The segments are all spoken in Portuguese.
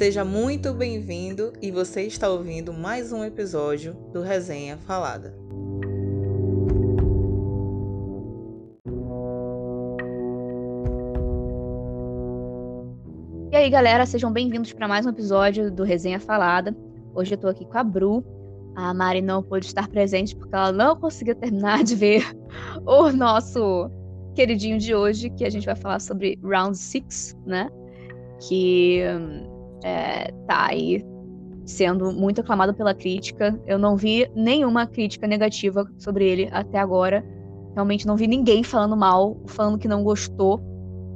Seja muito bem-vindo e você está ouvindo mais um episódio do Resenha Falada. E aí, galera, sejam bem-vindos para mais um episódio do Resenha Falada. Hoje eu tô aqui com a Bru. A Mari não pôde estar presente porque ela não conseguiu terminar de ver o nosso queridinho de hoje, que a gente vai falar sobre Round 6, né? Que é, tá aí sendo muito aclamado pela crítica. Eu não vi nenhuma crítica negativa sobre ele até agora. Realmente não vi ninguém falando mal, falando que não gostou.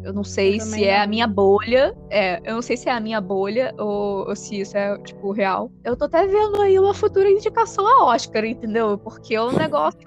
Eu não sei eu se é a minha bolha. É, eu não sei se é a minha bolha ou, ou, se isso é, tipo, real. Eu tô até vendo aí uma futura indicação a Oscar, entendeu? Porque o negócio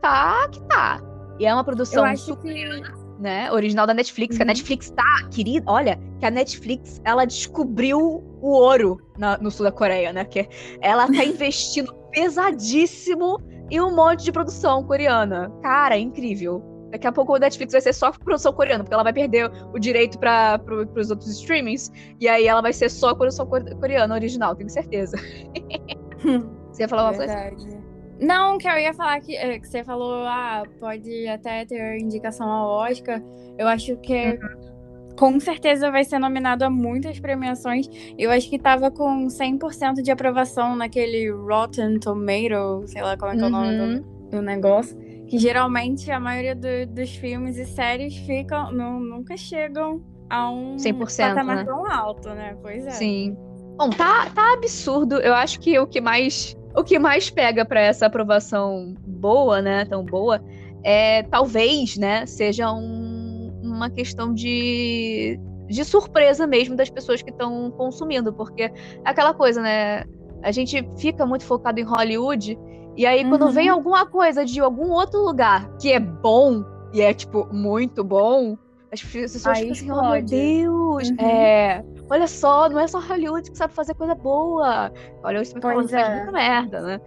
tá que tá. E é uma produção super, que... né? Original da Netflix, uhum. que a uhum. Netflix tá, querida. Olha, que a Netflix ela descobriu o ouro na, no sul da Coreia, né? Que ela tá investindo pesadíssimo em um monte de produção coreana. Cara, é incrível. Daqui a pouco o Netflix vai ser só produção coreana, porque ela vai perder o direito para pro, os outros streamings, e aí ela vai ser só produção coreana original, tenho certeza. você ia falar uma Verdade. coisa? Não, que eu ia falar que, é, que você falou, ah, pode até ter indicação ao Oscar. Eu acho que uhum. com certeza vai ser nominado a muitas premiações. Eu acho que tava com 100% de aprovação naquele Rotten Tomato, sei lá como é que é o nome do, uhum. do negócio que geralmente a maioria do, dos filmes e séries ficam não, nunca chegam a um 100%, patamar né? tão alto, né? Pois é. Sim. Bom, tá, tá absurdo. Eu acho que o que mais o que mais pega para essa aprovação boa, né, tão boa, é talvez, né, seja um, uma questão de de surpresa mesmo das pessoas que estão consumindo, porque é aquela coisa, né? A gente fica muito focado em Hollywood e aí, quando uhum. vem alguma coisa de algum outro lugar que é bom, e é, tipo, muito bom, as pessoas ficam assim, oh meu Deus, uhum. é, olha só, não é só Hollywood que sabe fazer coisa boa. Olha, também faz é. muita merda, né?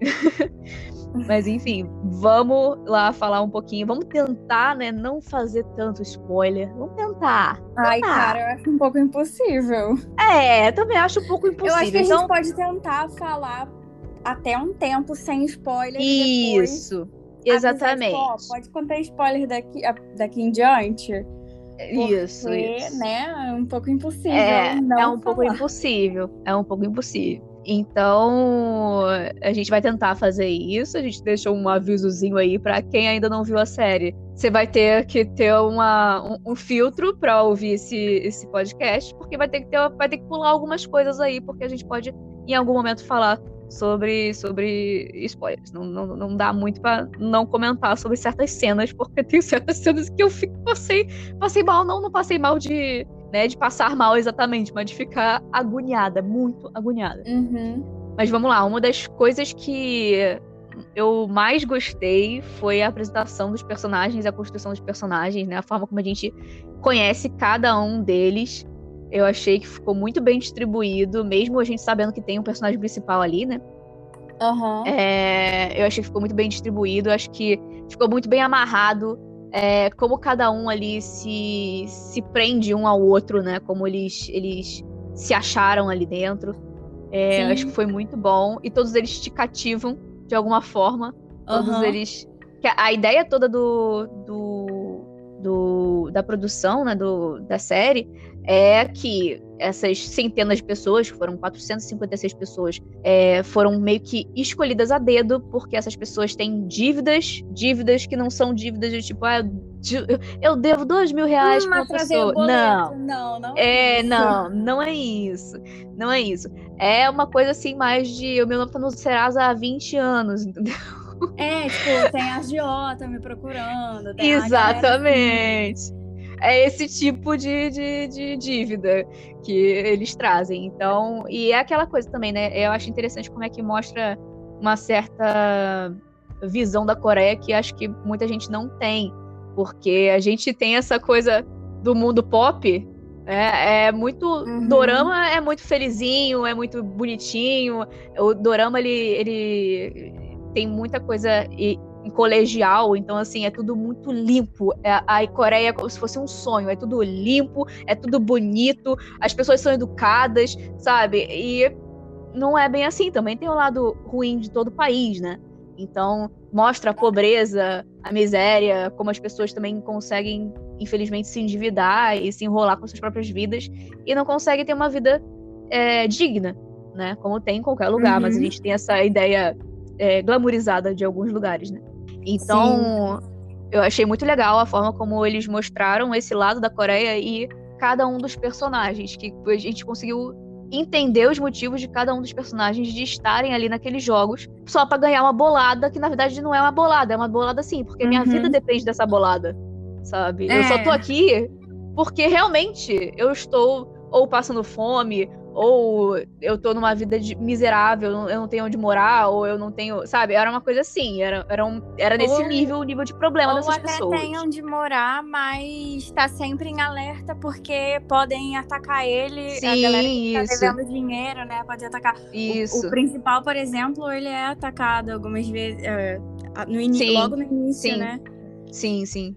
Mas enfim, vamos lá falar um pouquinho. Vamos tentar, né, não fazer tanto spoiler. Vamos tentar. Ai, cara, eu acho um pouco impossível. É, também acho um pouco impossível. Eu acho que a gente então... pode tentar falar até um tempo sem spoiler. Isso. Exatamente. Avisar, tipo, pode contar spoiler daqui, daqui em diante. Isso, porque, isso. né, é um pouco impossível. É, é um falar. pouco impossível. É um pouco impossível. Então, a gente vai tentar fazer isso. A gente deixou um avisozinho aí para quem ainda não viu a série. Você vai ter que ter uma, um, um filtro para ouvir esse, esse podcast, porque vai ter, que ter, vai ter que pular algumas coisas aí, porque a gente pode, em algum momento, falar sobre, sobre spoilers. Não, não, não dá muito para não comentar sobre certas cenas, porque tem certas cenas que eu fico, passei, passei mal, não, não passei mal de, né, de passar mal exatamente, mas de ficar agoniada, muito agoniada. Uhum. Mas vamos lá, uma das coisas que eu mais gostei foi a apresentação dos personagens, a construção dos personagens, né? A forma como a gente conhece cada um deles. Eu achei que ficou muito bem distribuído, mesmo a gente sabendo que tem um personagem principal ali, né? Uhum. É, eu achei que ficou muito bem distribuído, acho que ficou muito bem amarrado. É, como cada um ali se, se prende um ao outro, né? Como eles, eles se acharam ali dentro. É, acho que foi muito bom. E todos eles te cativam de alguma forma. Todos uhum. eles. A ideia toda do, do, do, da produção, né? Do, da série é que essas centenas de pessoas, que foram 456 pessoas, é, foram meio que escolhidas a dedo, porque essas pessoas têm dívidas, dívidas que não são dívidas de tipo, ah, eu devo dois mil reais hum, pra uma pessoa. Não, não, não. É, isso. não, não é isso. Não é isso. É uma coisa assim, mais de. O meu nome tá no Serasa há 20 anos, entendeu? É, tipo, tem a agiota me procurando. Exatamente. Assim é esse tipo de, de, de, dívida que eles trazem. Então, e é aquela coisa também, né? Eu acho interessante como é que mostra uma certa visão da Coreia que acho que muita gente não tem, porque a gente tem essa coisa do mundo pop. É, é muito. Uhum. Dorama é muito felizinho, é muito bonitinho. O Dorama, ele, ele tem muita coisa em colegial, então assim, é tudo muito limpo. É, a Coreia é como se fosse um sonho, é tudo limpo, é tudo bonito, as pessoas são educadas, sabe? E não é bem assim, também tem o lado ruim de todo o país, né? Então, mostra a pobreza, a miséria, como as pessoas também conseguem, infelizmente, se endividar e se enrolar com suas próprias vidas e não conseguem ter uma vida é, digna, né? Como tem em qualquer lugar, uhum. mas a uhum. gente tem essa ideia é, glamourizada de alguns lugares, né? Então, Sim. eu achei muito legal a forma como eles mostraram esse lado da Coreia e cada um dos personagens, que a gente conseguiu entender os motivos de cada um dos personagens de estarem ali naqueles jogos só para ganhar uma bolada que na verdade não é uma bolada, é uma bolada sim, porque uhum. minha vida depende dessa bolada, sabe? É. Eu só tô é. aqui porque realmente eu estou ou passando fome ou eu tô numa vida de, miserável, eu não tenho onde morar, ou eu não tenho, sabe? Era uma coisa assim, era, era, um, era nesse ou, nível, o nível de problema ou dessas até pessoas. tem onde morar, mas tá sempre em alerta porque podem atacar ele, Sim, a galera que tá devendo dinheiro, né? Pode atacar. Isso. O, o, principal, por exemplo, ele é atacado algumas vezes, é, no início, logo no início, sim. né? Sim, sim.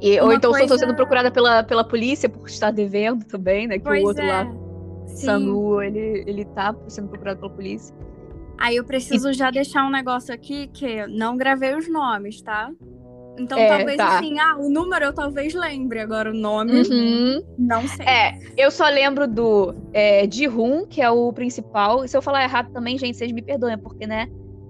E, ou então coisa... estou sendo procurada pela, pela polícia por estar devendo também, né? Que pois o outro é. lá Sangu, ele, ele tá sendo procurado pela polícia. Aí eu preciso e... já deixar um negócio aqui que não gravei os nomes, tá? Então é, talvez tá. assim, ah, o número eu talvez lembre, agora o nome uhum. não sei. É, eu só lembro do é, Ji-Hun, que é o principal. E se eu falar errado também, gente, vocês me perdoem, porque, né,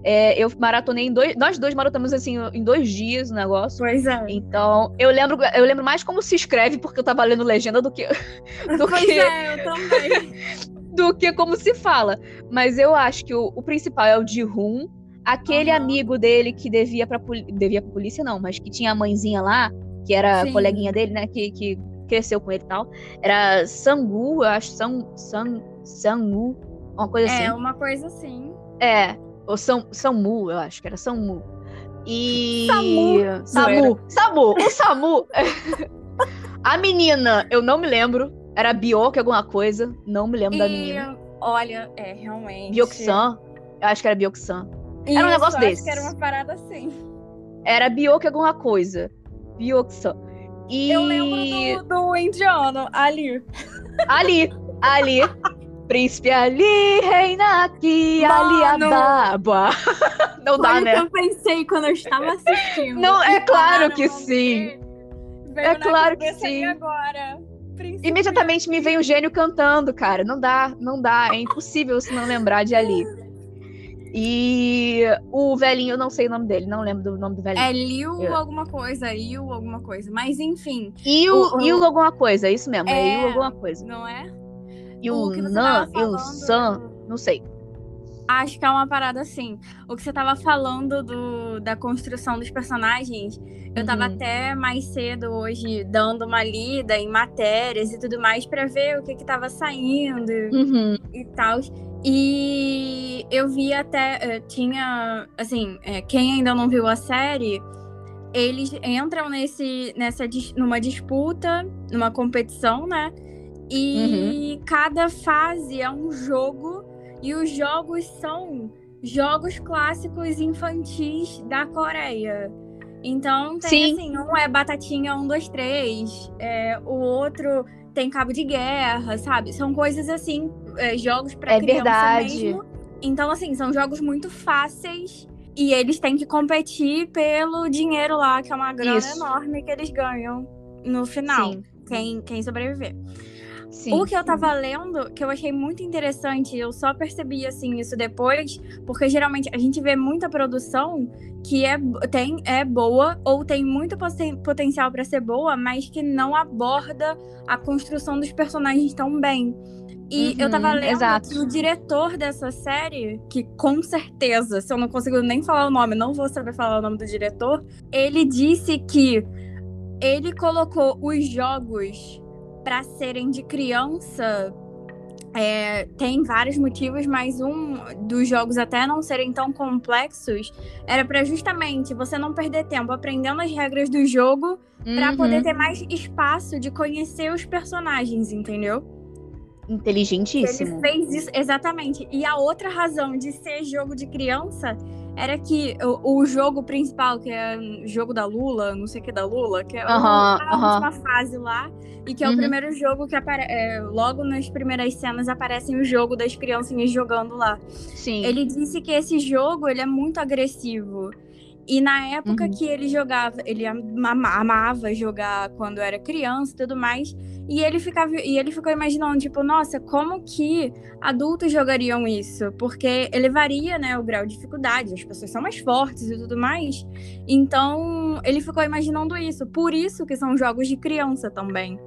é, eu maratonei em dois. Nós dois maratonamos assim em dois dias o negócio. Pois é. Então, eu lembro, eu lembro mais como se escreve, porque eu tava lendo legenda do que. Do pois que, é, eu também. do que como se fala. Mas eu acho que o, o principal é o de Rum. Aquele uhum. amigo dele que devia pra, devia pra polícia, não, mas que tinha a mãezinha lá, que era Sim. coleguinha dele, né? Que, que cresceu com ele e tal. Era Sangu, eu acho. San, San, Sangu, uma coisa assim. É, uma coisa assim. É, ou São, Samu, eu acho que era Samu. E. Samu. Samu. Samu. O Samu. a menina, eu não me lembro. Era Bioque alguma coisa. Não me lembro e, da menina. Olha, é, realmente. Bioxan. Eu acho que era Bioxan. Era um negócio desse. Acho que era uma parada assim. Era Bioque alguma coisa. Bioxan. E... Eu lembro do, do indiano, ali. Ali, ali. Príncipe ali, reina aqui, ali a baba. Não dá, Foi né? que eu pensei quando eu estava assistindo. Não, é claro que sim. É claro que sim. agora. Príncipe Imediatamente me vem o gênio cantando, cara. Não dá, não dá. É impossível se não lembrar de ali. E o velhinho, eu não sei o nome dele, não lembro do nome do velhinho. É Liu eu... alguma coisa, Liu alguma coisa. Mas enfim. Liu, o, Liu alguma coisa, isso mesmo. É, é Liu alguma coisa. Não é? E o, o Nan e o San, não sei. Acho que é uma parada assim. O que você tava falando do, da construção dos personagens, eu uhum. tava até mais cedo hoje dando uma lida em matérias e tudo mais para ver o que que tava saindo uhum. e tal. E eu vi até, eh, tinha, assim, é, quem ainda não viu a série, eles entram nesse, nessa, numa disputa, numa competição, né? E uhum. cada fase é um jogo, e os jogos são jogos clássicos infantis da Coreia. Então tem Sim. assim, um é batatinha 1, 2, 3, é, o outro tem cabo de guerra, sabe? São coisas assim, é, jogos para é criança verdade. mesmo. Então, assim, são jogos muito fáceis e eles têm que competir pelo dinheiro lá, que é uma grana Isso. enorme que eles ganham no final. Sim. Quem, quem sobreviver. Sim, o que eu tava lendo, que eu achei muito interessante, eu só percebi assim isso depois, porque geralmente a gente vê muita produção que é, tem, é boa ou tem muito poten potencial para ser boa, mas que não aborda a construção dos personagens tão bem. E uhum, eu tava lendo exato. que o diretor dessa série, que com certeza, se eu não consigo nem falar o nome, não vou saber falar o nome do diretor, ele disse que ele colocou os jogos para serem de criança é, tem vários motivos, mas um dos jogos até não serem tão complexos era para justamente você não perder tempo aprendendo as regras do jogo uhum. para poder ter mais espaço de conhecer os personagens, entendeu? Inteligentíssimo. Ele fez isso exatamente. E a outra razão de ser jogo de criança era que o, o jogo principal, que é o jogo da Lula, não sei o que da Lula, que é Aham, o- a aham. última fase lá, e que é Uhum. o primeiro jogo que aparece. logo nas primeiras cenas aparecem o jogo das criancinhas jogando lá. Sim. Ele disse que esse jogo ele é muito agressivo. E na época Uhum. que ele jogava, ele ama- amava jogar quando era criança e tudo mais. E ele ficava e ele ficou imaginando, tipo, nossa, como que adultos jogariam isso? Porque ele varia, né, o grau de dificuldade, as pessoas são mais fortes e tudo mais. Então, ele ficou imaginando isso. Por isso que são jogos de criança também.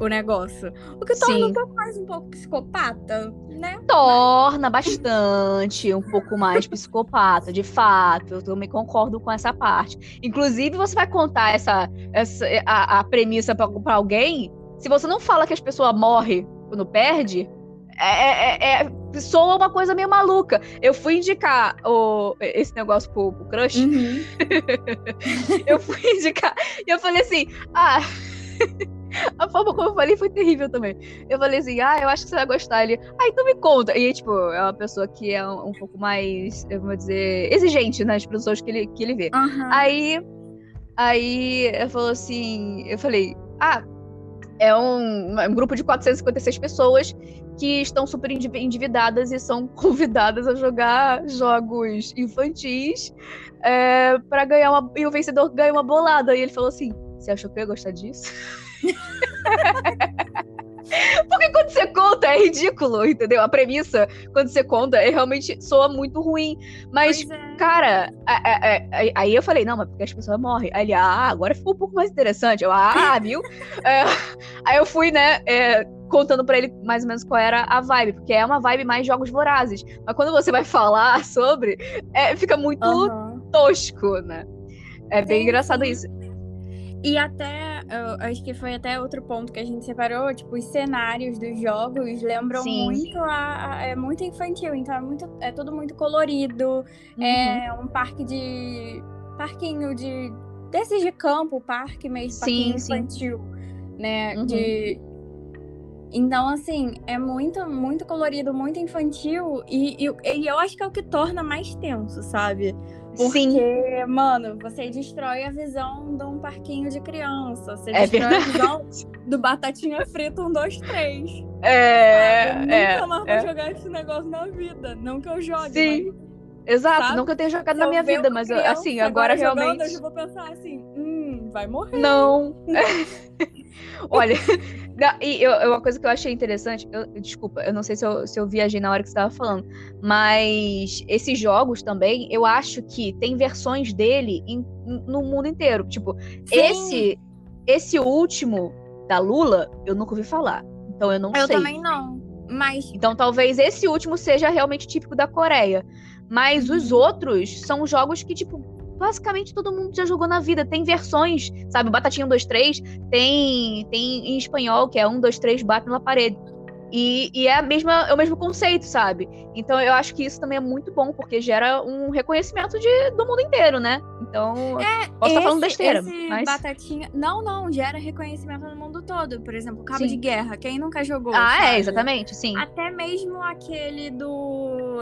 O negócio. O que torna Sim. um pouco mais um pouco psicopata, né? torna bastante um pouco mais psicopata, de fato. Eu também concordo com essa parte. Inclusive, você vai contar essa, essa a, a premissa pra pra alguém. Se você não fala que as pessoas morrem quando perde, é, é, é- soa uma coisa meio maluca. Eu fui indicar o, esse negócio pro, pro crush. Uhum. Eu fui indicar. E eu falei assim, ah. A forma como eu falei foi terrível também. Eu falei assim, ah, eu acho que você vai gostar. Ele, ah, então me conta. E, tipo, é uma pessoa que é um, um pouco mais, eu vou dizer, exigente nas produções que ele, que ele vê. Aham. Aí, aí eu falou assim, eu falei, ah, é um, um grupo de 456 pessoas que estão super endiv- endividadas e são convidadas a jogar jogos infantis é, para ganhar uma. E o vencedor ganha uma bolada. E ele falou assim: Você achou que eu ia gostar disso? Porque quando você conta é ridículo, entendeu? A premissa, quando você conta, é realmente soa muito ruim. Mas é. Cara, a- a- a- aí eu falei, não, mas porque as pessoas morrem. Aí ele, ah, agora ficou um pouco mais interessante. Eu, ah, viu? É, aí eu fui, né, é, contando pra ele mais ou menos qual era a vibe, porque é uma vibe mais jogos vorazes. Mas quando você vai falar sobre, é, fica muito Aham. tosco, né? É bem engraçado isso. E até, acho que foi até outro ponto que a gente separou, tipo, os cenários dos jogos lembram Sim. muito a, a- É muito infantil, então é, muito, é tudo muito colorido. Uhum. É um parque de. Parquinho de. Desses de campo, parque mesmo, Sim, sim. infantil, né? Uhum. De. Então, assim, é muito, muito colorido, muito infantil, e, e, e eu acho que é o que torna mais tenso, sabe? Porque, Sim, mano, você destrói a visão de um parquinho de criança. Você É destrói verdade. a visão do Batatinha Frita 1, 2, 3. é, eu nunca é, mais vou é. jogar esse negócio na vida. Não que eu jogue, Sim. mas Exato, Sabe? que eu tenha jogado se na eu minha vida, mas eu- criança assim, agora jogando, realmente. Eu já vou pensar assim, hum, vai morrer. Não. Olha, não, e eu, eu- uma coisa que eu achei interessante, eu- desculpa, eu não sei se eu, se eu viajei na hora que você estava falando, mas esses jogos também, eu acho que tem versões dele em- no mundo inteiro. Tipo, Sim, esse esse último da Lula, eu nunca ouvi falar. Então eu não Eu sei. também não. Mas Então talvez esse último seja realmente típico da Coreia. Mas os Uhum. outros são jogos que, tipo, basicamente todo mundo já jogou na vida. Tem versões, sabe? Batatinha 1, 2, 3 tem, tem em espanhol, que é 1, 2, 3, bate na parede. E, e é, a mesma, é o mesmo conceito, sabe? Então eu acho que isso também é muito bom, porque gera um reconhecimento de, do mundo inteiro, né? Então, posso estar falando esse- besteira, esse mas... Batatinha. Não, não, gera reconhecimento no mundo todo. Por exemplo, Cabo Sim. de Guerra. Quem nunca jogou? Ah, é, sabe? exatamente, sim. Até mesmo aquele do.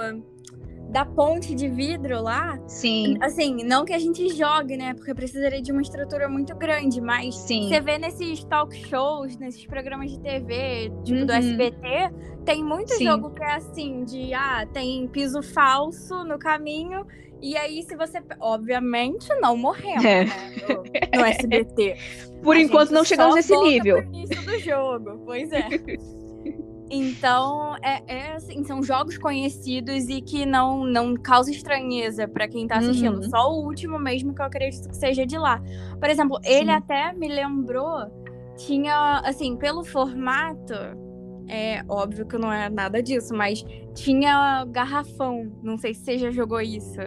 Da ponte de vidro lá. Sim, Assim, não que a gente jogue, né? Porque precisaria de uma estrutura muito grande, mas sim. você vê nesses talk shows, nesses programas de TV, tipo do Uhum. SBT, tem muito Sim. jogo que é assim, de ah, tem piso falso no caminho. E aí, se você. Obviamente, não morremos, É. né? No, no SBT. Por A enquanto não chegamos nesse nível. pro início do jogo, pois é. Então, é, é assim, são jogos conhecidos e que não, não causam estranheza pra quem tá assistindo. Uhum. Só o último mesmo que eu acredito que seja de lá. Por exemplo, ele Sim. até me lembrou, tinha, assim, pelo formato, é óbvio que não é nada disso, mas tinha garrafão. Não sei se você já jogou isso.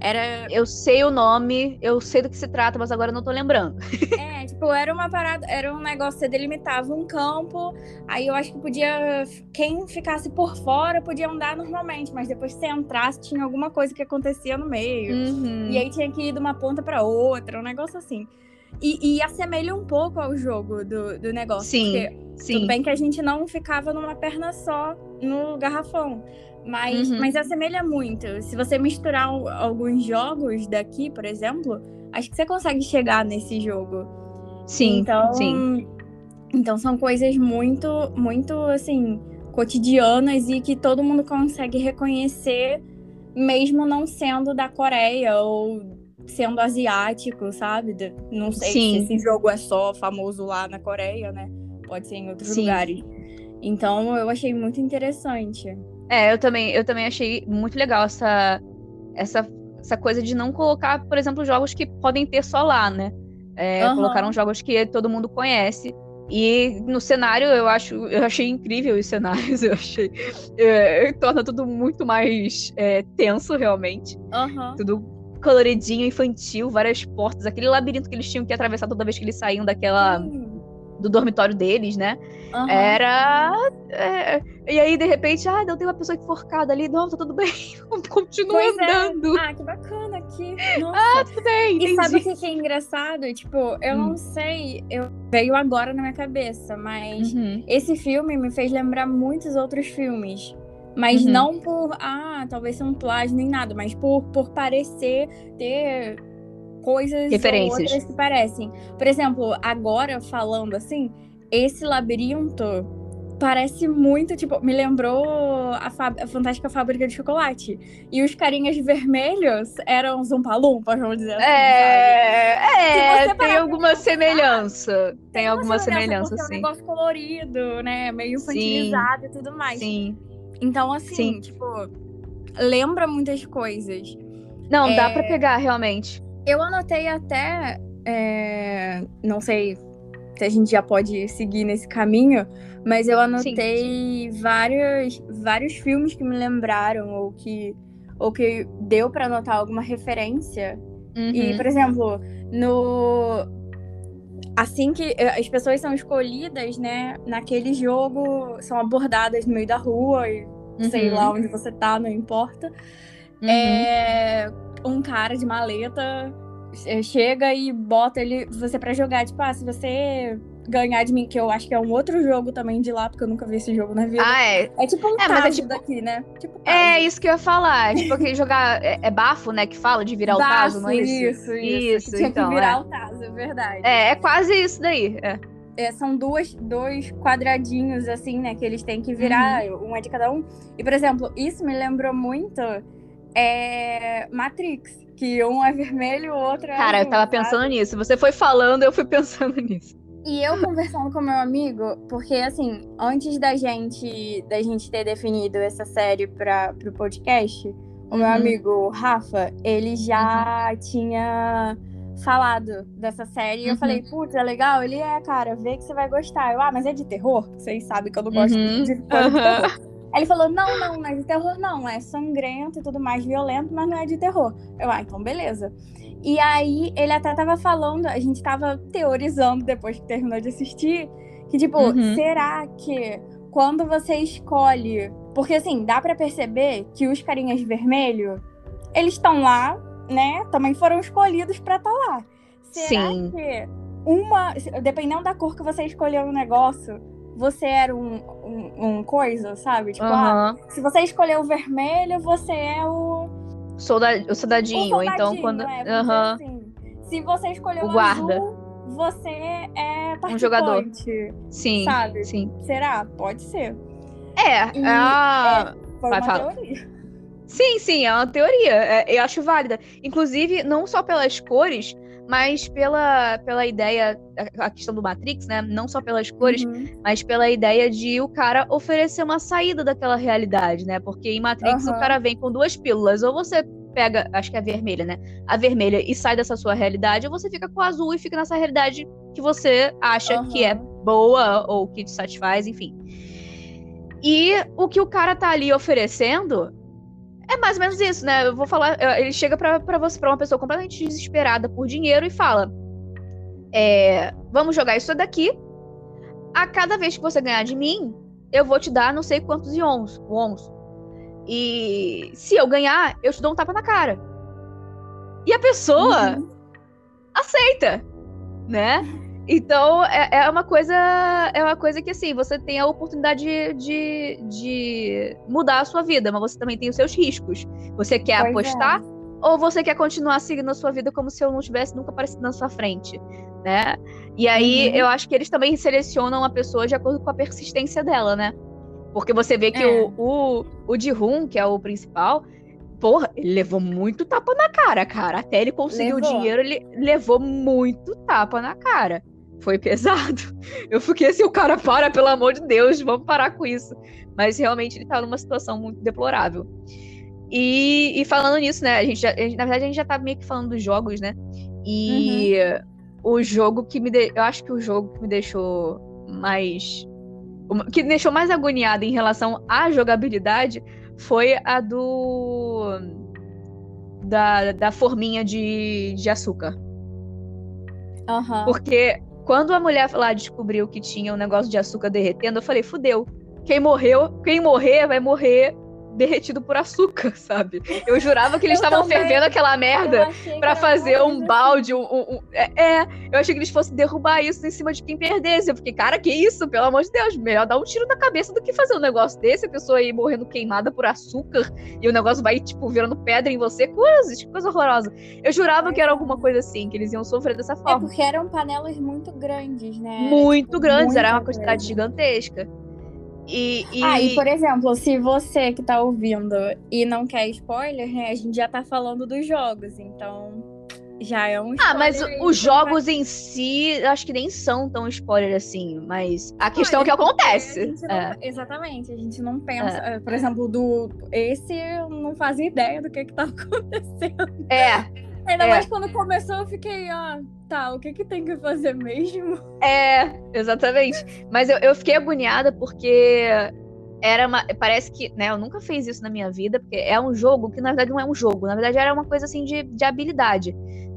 Era Eu sei o nome, eu sei do que se trata, mas agora eu não tô lembrando. É, tipo, era uma parada, era um negócio, você delimitava um campo, aí eu acho que podia, quem ficasse por fora podia andar normalmente, mas depois que você entrasse tinha alguma coisa que acontecia no meio. Uhum. E aí tinha que ir de uma ponta pra outra, um negócio assim. E, e assemelha um pouco ao jogo do, do negócio. Sim, porque sim. Tudo bem que a gente não ficava numa perna só no garrafão. Mas, Uhum. mas assemelha muito. Se você misturar al- alguns jogos daqui, por exemplo, acho que você consegue chegar nesse jogo. Sim, então, sim. Então são coisas muito, muito assim, cotidianas e que todo mundo consegue reconhecer, mesmo não sendo da Coreia ou sendo asiático, sabe? Não sei Sim. se esse jogo é só famoso lá na Coreia, né? Pode ser em outros Sim. lugares. Então eu achei muito interessante. É, eu também, eu também achei muito legal essa, essa, essa coisa de não colocar, por exemplo, jogos que podem ter só lá, né? É, Aham. Colocaram jogos que todo mundo conhece. E no cenário eu acho, eu achei incrível os cenários, eu achei. é, torna tudo muito mais é, tenso, realmente. Aham. Tudo coloridinho, infantil, várias portas, aquele labirinto que eles tinham que atravessar toda vez que eles saíam daquela. do dormitório deles, né? Aham. Era. é, e aí, de repente, ah, não tem uma pessoa enforcada ali. Não, tá tudo bem. Continua Pois é. andando. Ah, que bacana aqui. Nossa. Ah, tudo bem, E sabe o entendi. que que é engraçado? Tipo, eu Hum. não sei, eu veio agora na minha cabeça, mas Uhum. esse filme me fez lembrar muitos outros filmes. Mas Uhum. não por, ah, talvez ser um plágio nem nada, mas por, por parecer ter coisas ou Referências. outras que parecem. Por exemplo, agora falando assim, esse labirinto parece muito, tipo, me lembrou a, a Fantástica Fábrica de Chocolate. E os carinhas vermelhos eram os Umpa-Lumpas, vamos dizer assim? É, Se é tem alguma semelhança. Tem uma alguma semelhança, porque É um sim. negócio colorido, né? Meio Sim. infantilizado e tudo mais. Sim. Então, assim, Sim. tipo, lembra muitas coisas. Não, dá É. pra pegar, realmente. Eu anotei até. é, Não sei se a gente já pode seguir nesse caminho, mas eu anotei vários, vários filmes que me lembraram, ou que, ou que deu pra anotar alguma referência. E, Uhum. por exemplo, no. Assim que eh, as pessoas são escolhidas, né? Naquele jogo, são abordadas no meio da rua, e sei Uhum. lá onde você tá, não importa. Uhum. É, um cara de maleta eh, chega e bota ele, você pra jogar. Tipo, ah, se você ganhar de mim, que eu acho que é um outro jogo também de lá, porque eu nunca vi esse jogo na vida. Ah, é. é tipo um É, mas é tipo- daqui, né? Tipo É isso que eu ia falar. Tipo, aquele jogar. É, é bafo, né? Que fala de virar o taso, não é isso? Isso, isso. Isso, que tinha então, que virar é. o taso, é verdade. É, é quase isso daí. É. É, são duas, dois quadradinhos, assim, né? Que eles têm que virar, Uhum. um é de cada um. E, por exemplo, isso me lembrou muito é, Matrix, que um é vermelho e o outro é Cara, eu azul, tava sabe? pensando nisso. Você foi falando, eu fui pensando nisso. E eu conversando com meu amigo, porque assim, antes da gente da gente ter definido essa série para pro podcast, o meu Uhum. amigo Rafa, ele já tinha falado dessa série e eu Uhum. falei, putz, é legal? Ele é, cara, vê que você vai gostar. Eu, ah, mas é de terror? Vocês sabem que eu não gosto Uhum. de de terror. Aí ele falou, não, não, não é de terror não, é sangrento e tudo mais violento, mas não é de terror. Eu, ah, então beleza. E aí ele até tava falando, a gente tava teorizando depois que terminou de assistir, que tipo, Uhum. será que quando você escolhe, porque assim, dá pra perceber que os carinhas vermelho, eles estão lá, né? Também foram escolhidos pra estar lá. Será Sim. que uma, dependendo da cor que você escolheu no negócio, você era um, um, um coisa, sabe? Tipo, ah, Aham. se você escolheu o vermelho, você é o Solda- o o soldadinho, ou então soldadinho, quando. é, Aham. assim. Se você escolheu O o guarda. azul, você é participante. Um jogador. Sim. Sabe? Sim. Será? Pode ser. É, E- ah, Foi Vai, uma fala. teoria. Sim, sim, é uma teoria. É, eu acho válida. Inclusive, não só pelas cores, mas pela, pela ideia, a questão do Matrix, né? Não só pelas cores, Uhum. mas pela ideia de o cara oferecer uma saída daquela realidade, né? Porque em Matrix Aham. o cara vem com duas pílulas. Ou você pega, acho que é a vermelha, né? A vermelha e sai dessa sua realidade, ou você fica com a azul e fica nessa realidade que você acha que é boa ou que te satisfaz, enfim. E o que o cara tá ali oferecendo é mais ou menos isso, né? Eu vou falar, ele chega pra, pra você, pra uma pessoa completamente desesperada por dinheiro e fala: é, vamos jogar isso daqui. A cada vez que você ganhar de mim, eu vou te dar não sei quantos ions, wons. E se eu ganhar, eu te dou um tapa na cara. E a pessoa Uhum. aceita. né? Então, é, é, uma coisa. É uma coisa que, assim, você tem a oportunidade de, de, de mudar a sua vida, mas você também tem os seus riscos. Você quer pois apostar é. ou você quer continuar seguindo a sua vida como se eu não tivesse nunca aparecido na sua frente, né? E aí, uhum. eu acho que eles também selecionam a pessoa de acordo com a persistência dela, né? Porque você vê que é. o, o, o Ji-Hoon, que é o principal, porra, ele levou muito tapa na cara, cara. Até ele conseguir o dinheiro, ele levou muito tapa na cara foi pesado. Eu fiquei assim, o cara para, pelo amor de Deus, vamos parar com isso. Mas realmente ele tá numa situação muito deplorável. E, e falando nisso, né, a gente, já, a gente, na verdade a gente já tá meio que falando dos jogos, né? E uhum. o jogo que me de, eu acho que o jogo que me deixou mais que me deixou mais agoniada em relação à jogabilidade foi a do da, da forminha de, de açúcar. Uhum. Porque quando a mulher lá descobriu que tinha um negócio de açúcar derretendo, eu falei, fudeu. Quem morreu, quem morrer vai morrer derretido por açúcar, sabe? Eu jurava que eles estavam fervendo aquela merda para fazer um balde, um, um, um, é, é, eu achei que eles fossem derrubar isso em cima de quem perdesse. Eu fiquei, cara, que isso? Pelo amor de Deus, melhor dar um tiro na cabeça do que fazer um negócio desse, a pessoa aí morrendo queimada por açúcar e o negócio vai, tipo, virando pedra em você. Coisa, que coisa horrorosa. Eu jurava que era alguma coisa assim, que eles iam sofrer dessa é forma. É porque eram panelas muito grandes, né? Muito tipo, grandes, era uma quantidade gigantesca. E, e... Ah, e por exemplo, se você que tá ouvindo e não quer spoiler, né? A gente já tá falando dos jogos, então já é um Ah, mas os jogos vai... em si, acho que nem são tão spoiler assim, mas a questão é que acontece. A é. exatamente, a gente não pensa, é. por exemplo, do esse eu não fazia ideia do que que tá acontecendo. É. Ainda é. mais quando começou, eu fiquei, ah, tá, o que que tem que fazer mesmo? É, exatamente. Mas eu, eu fiquei agoniada porque era uma. Parece que, né, eu nunca fiz isso na minha vida, porque é um jogo que na verdade não é um jogo, na verdade era uma coisa assim de, de habilidade.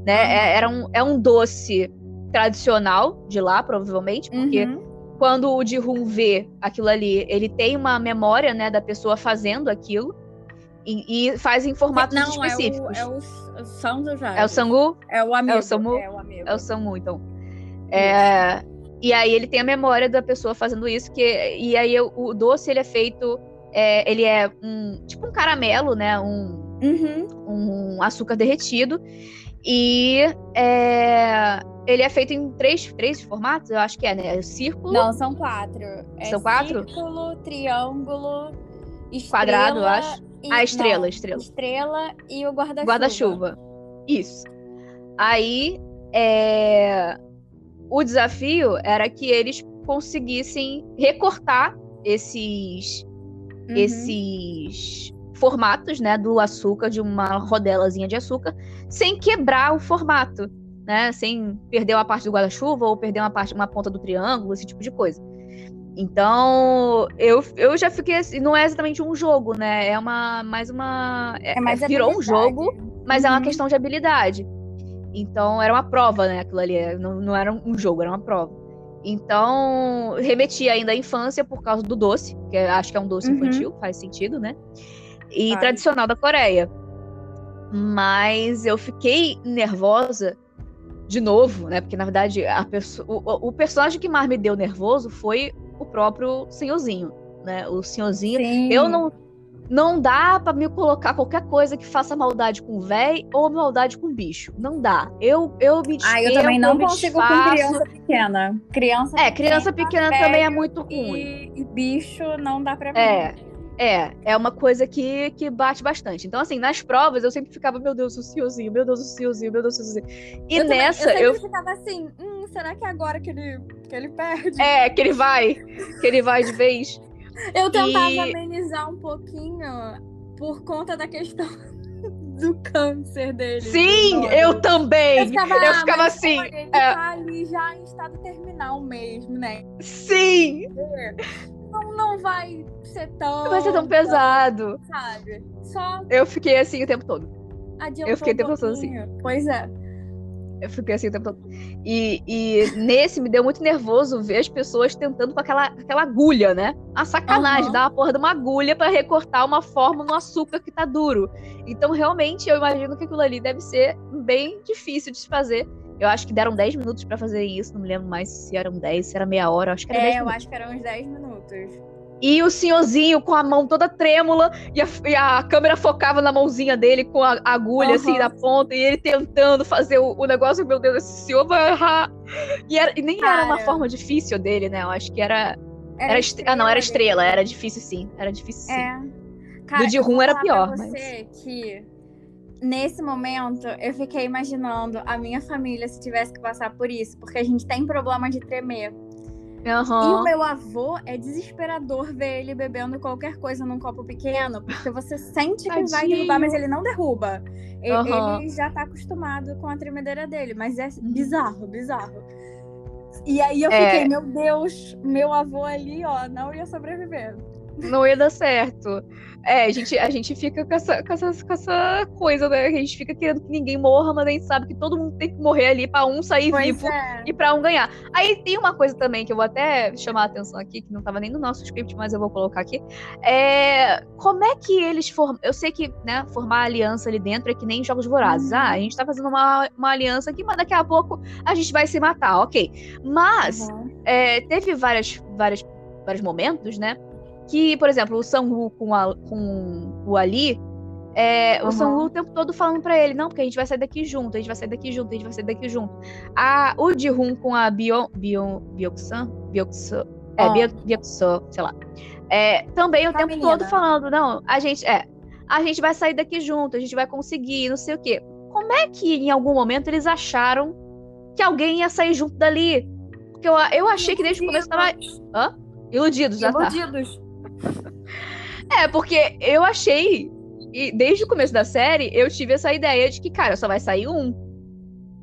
Né? Uhum. É, era um, é um doce tradicional de lá, provavelmente, porque. Uhum. Quando o Ji-Hoon vê aquilo ali, ele tem uma memória, né, da pessoa fazendo aquilo. E, e faz em formatos não, específicos. É o, é o Sangu já. É o Sangu? É o amigo. É o Samu? É o amigo. É o Samu, então. É, e aí ele tem a memória da pessoa fazendo isso, que, e aí o, o doce ele é feito. É, ele é um tipo um caramelo, né? Um, uhum. um açúcar derretido. E é, ele é feito em três, três formatos, eu acho que é, né? Círculo. Não, são quatro. É são quatro? Círculo, triângulo, estrela, quadrado, eu acho. E, a estrela, não, estrela. Estrela e o guarda-chuva. Guarda-chuva. Isso. Aí, é... o desafio era que eles conseguissem recortar esses, uhum. esses formatos, né, do açúcar, de uma rodelazinha de açúcar, sem quebrar o formato, né, sem perder uma parte do guarda-chuva ou perder uma parte, uma ponta do triângulo, esse tipo de coisa. Então, eu, eu já fiquei assim, não é exatamente um jogo, né? É uma mais uma é, é mais virou um jogo, mas uhum. é uma uhum. questão de habilidade. Então, era uma prova, né, aquilo ali, não, não era um jogo, era uma prova. Então, remetia ainda à infância por causa do doce, que acho que é um doce uhum. infantil, faz sentido, né? E Ai. tradicional da Coreia. Mas eu fiquei nervosa de novo, né? Porque na verdade a pessoa, o, o personagem que mais me deu nervoso foi o próprio senhorzinho, né? O senhorzinho. Sim. Eu não. Não dá para me colocar qualquer coisa que faça maldade com véi ou maldade com bicho. Não dá. Eu, eu me Ah, eu também não consigo com criança pequena. Criança É, criança pequena, pequena também é muito ruim. E, e, bicho não dá pra mim. É. É, é uma coisa que, que bate bastante. Então, assim, nas provas eu sempre ficava, meu Deus, o Ciozinho, meu Deus, o Ciozinho, meu Deus, o Ciozinho. E eu nessa também, eu. eu ficava assim, hum, será que é agora que ele, que ele perde? É, que ele vai, que ele vai de vez. Eu tentava e... amenizar um pouquinho por conta da questão do câncer dele. Sim, eu também. Eu ficava, eu ficava ah, assim. Ele é... tá ali já em estado terminal mesmo, né? Sim! Não, não vai ser tão. Não vai ser tão pesado. Sabe? Só. Eu fiquei assim o tempo todo. Adiantou eu fiquei o tempo todo assim. Pois é. Eu fiquei assim o tempo todo. E, e nesse me deu muito nervoso ver as pessoas tentando com aquela, aquela agulha, né? A sacanagem, uhum. dar uma porra de uma agulha para recortar uma forma no açúcar que tá duro. Então, realmente, eu imagino que aquilo ali deve ser bem difícil de se fazer. Eu acho que deram 10 minutos pra fazer isso, não me lembro mais se eram 10, se era meia hora, acho que era 10 É, eu minutos. acho que eram uns 10 minutos. E o senhorzinho com a mão toda trêmula e a, e a câmera focava na mãozinha dele com a agulha assim Aham. na ponta e ele tentando fazer o, o negócio, meu Deus, esse senhor vai errar. E, era- e nem era uma Cara. forma difícil dele, né? Eu acho que era. Era, era estre- ah, não, era estrela, dele. era difícil sim. Era difícil sim. É. Cara, de eu vou rum era pior, Pra mas- você que nesse momento eu fiquei imaginando a minha família se tivesse que passar por isso, porque a gente tem problema de tremer. E o meu avô é desesperador ver ele bebendo qualquer coisa num copo pequeno, porque você sente que vai derrubar, mas ele não derruba. Aham. Ele já tá acostumado com a tremedeira dele, mas é Uhum. bizarro, bizarro. E aí eu É. fiquei, meu Deus, meu avô ali, ó, não ia sobreviver. Não ia dar certo. É, a gente, a gente fica com essa, com, essa, com essa coisa, né? A gente fica querendo que ninguém morra, mas a gente sabe que todo mundo tem que morrer ali pra um sair Pois vivo. é. e pra um ganhar. Aí tem uma coisa também que eu vou até chamar a atenção aqui, que não tava nem no nosso script, mas eu vou colocar aqui. É como é que eles formam. Eu sei que, né, formar aliança ali dentro é que nem jogos vorazes. Uhum. Ah, a gente tá fazendo uma, uma aliança aqui, mas daqui a pouco a gente vai se matar, ok. Mas Uhum. é, teve várias, várias, vários momentos, né? Que, por exemplo, o Sang-woo com, a- com o Ali. É, O Uhum. Sang-woo o tempo todo falando pra ele, não, porque a gente vai sair daqui junto, a gente vai sair daqui junto, a gente vai sair daqui junto. A, o Ji-hoon com a Bion, Bion, Byok-san, Byok-so, é. Byok- Byok-so, sei lá. É, também o tempo menina. todo falando, não, a gente, é, a gente vai sair daqui junto, a gente vai conseguir, não sei o quê. Como é que em algum momento eles acharam que alguém ia sair junto dali? Porque eu, eu achei que desde o começo tava iludidos, já tá. É, porque eu achei, e desde o começo da série, eu tive essa ideia de que, cara, só vai sair um.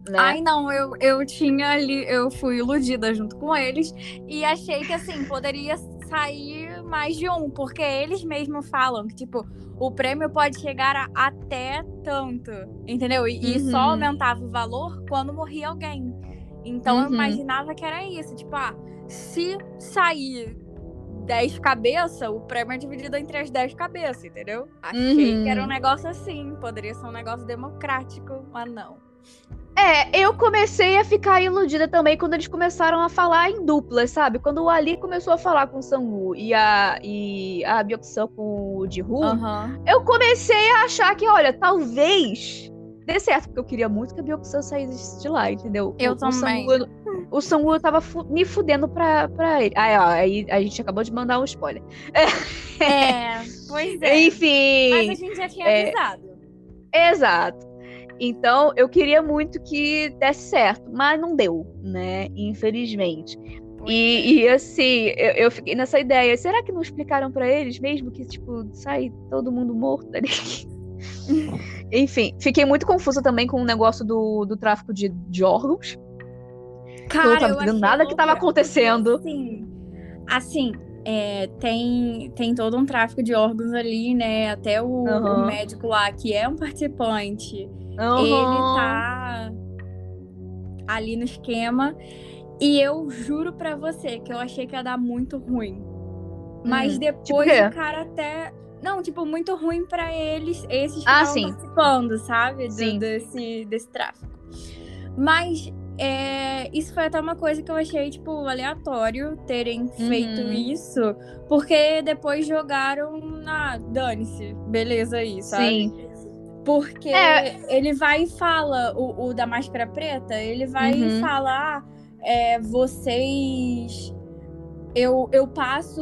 Né? Ai, não, eu, eu tinha ali, eu fui iludida junto com eles e achei que assim, poderia sair mais de um, porque eles mesmos falam que, tipo, o prêmio pode chegar a até tanto, entendeu? E, e só Uhum. aumentava o valor quando morria alguém. Então eu Uhum. imaginava que era isso, tipo, ah, se sair 10 cabeças, o prêmio é dividido entre as 10 cabeças, entendeu? Achei Uhum. que era um negócio assim, poderia ser um negócio democrático, mas não. É, eu comecei a ficar iludida também quando eles começaram a falar em duplas, sabe? Quando o Ali começou a falar com o Sangu e a, e a Byok-soo com o Ji-hoon, Aham. eu comecei a achar que, olha, talvez dê certo, porque eu queria muito que a Byok-soo saísse de lá, entendeu? Eu o, também. O Sangu tava fu- me fudendo pra, pra ele. Aí, ó, aí a gente acabou de mandar um spoiler. É, pois é. Enfim. Mas a gente já tinha é, avisado. Exato. Então, eu queria muito que desse certo, mas não deu, né? Infelizmente. Pois é. E, e, assim, eu, eu fiquei nessa ideia. Será que não explicaram pra eles mesmo que, tipo, sai todo mundo morto ali? Enfim, fiquei muito confusa também com o negócio do, do tráfico de, de órgãos. Cara, não tava eu entendendo nada que tava acontecendo. porque, Assim, é, tem, tem todo um tráfico de órgãos ali, né? Até o, Aham. o médico lá, que é um participante, ele Aham. tá ali no esquema. E eu juro pra você que eu achei que ia dar muito ruim. Mas Hum, depois quê? o cara até. Não, tipo, muito ruim pra eles, esses que Ah, sim. participando, sabe? Do- Sim. desse, desse tráfico. Mas é, isso foi até uma coisa que eu achei, tipo, aleatório terem feito Uhum. isso. Porque depois jogaram na. Dane-se, beleza aí, sabe? Sim. Porque É. ele vai e fala, o, o da máscara preta, ele vai Uhum. e fala, ah, é, vocês. Eu, eu passo.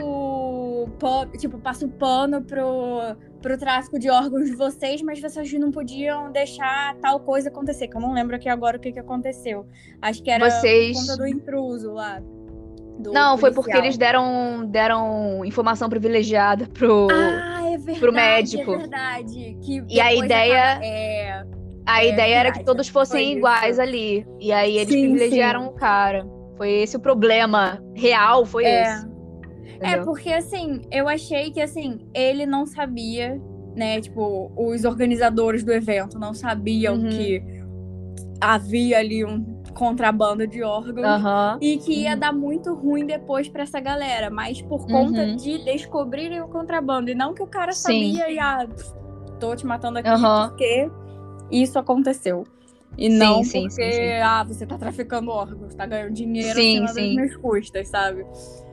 pa- Tipo, passo pano pro, pro tráfico de órgãos de vocês, mas vocês não podiam deixar tal coisa acontecer. Que eu não lembro aqui agora o que, que aconteceu. Acho que era Vocês- por conta do intruso lá. do Não, foi porque policial. eles deram, deram informação privilegiada pro. Ah, é verdade. médico. É verdade. Que E a ideia- é, A É ideia era que todos fossem iguais ali. E aí eles Sim, privilegiaram sim. o cara. Foi esse o problema real, foi É. esse. É, Entendeu? porque assim, eu achei que assim, ele não sabia, né? Tipo, os organizadores do evento não sabiam Uhum. que havia ali um contrabando de órgãos. Aham. E que ia Uhum. dar muito ruim depois pra essa galera, mas por conta Uhum. de descobrirem o contrabando. E não que o cara Sim. sabia e, ah, tô te matando aqui porque isso aconteceu. E Sim, não sim, porque, sim, ah, você tá traficando órgãos, tá ganhando dinheiro Sim, acima sim. minhas custas, sabe?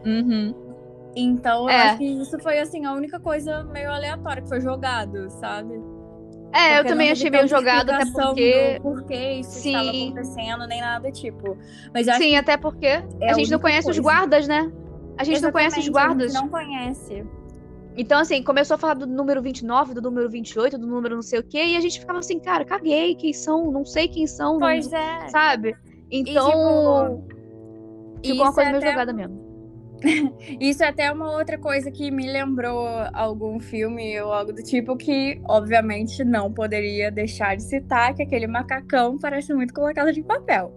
Uhum. Então, eu É. acho que isso foi, assim, a única coisa meio aleatória que foi jogado, sabe? É, eu Porque também não achei meio jogado, até porque. do porquê isso estava Sim. acontecendo, nem nada tipo. Mas eu Sim, que até porque é a gente não conhece os coisa. guardas, né? A gente não conhece os Exatamente, guardas. A gente não conhece. Então, assim, começou a falar do número 29, do número 28, do número não sei o quê, e a gente ficava assim, cara, caguei, quem são? Não sei quem são, não- Pois é. sabe? Então, ficou isso uma coisa é meio até- jogada mesmo. Isso é até uma outra coisa que me lembrou algum filme ou algo do tipo que, obviamente, não poderia deixar de citar, que aquele macacão parece muito com uma casa de papel.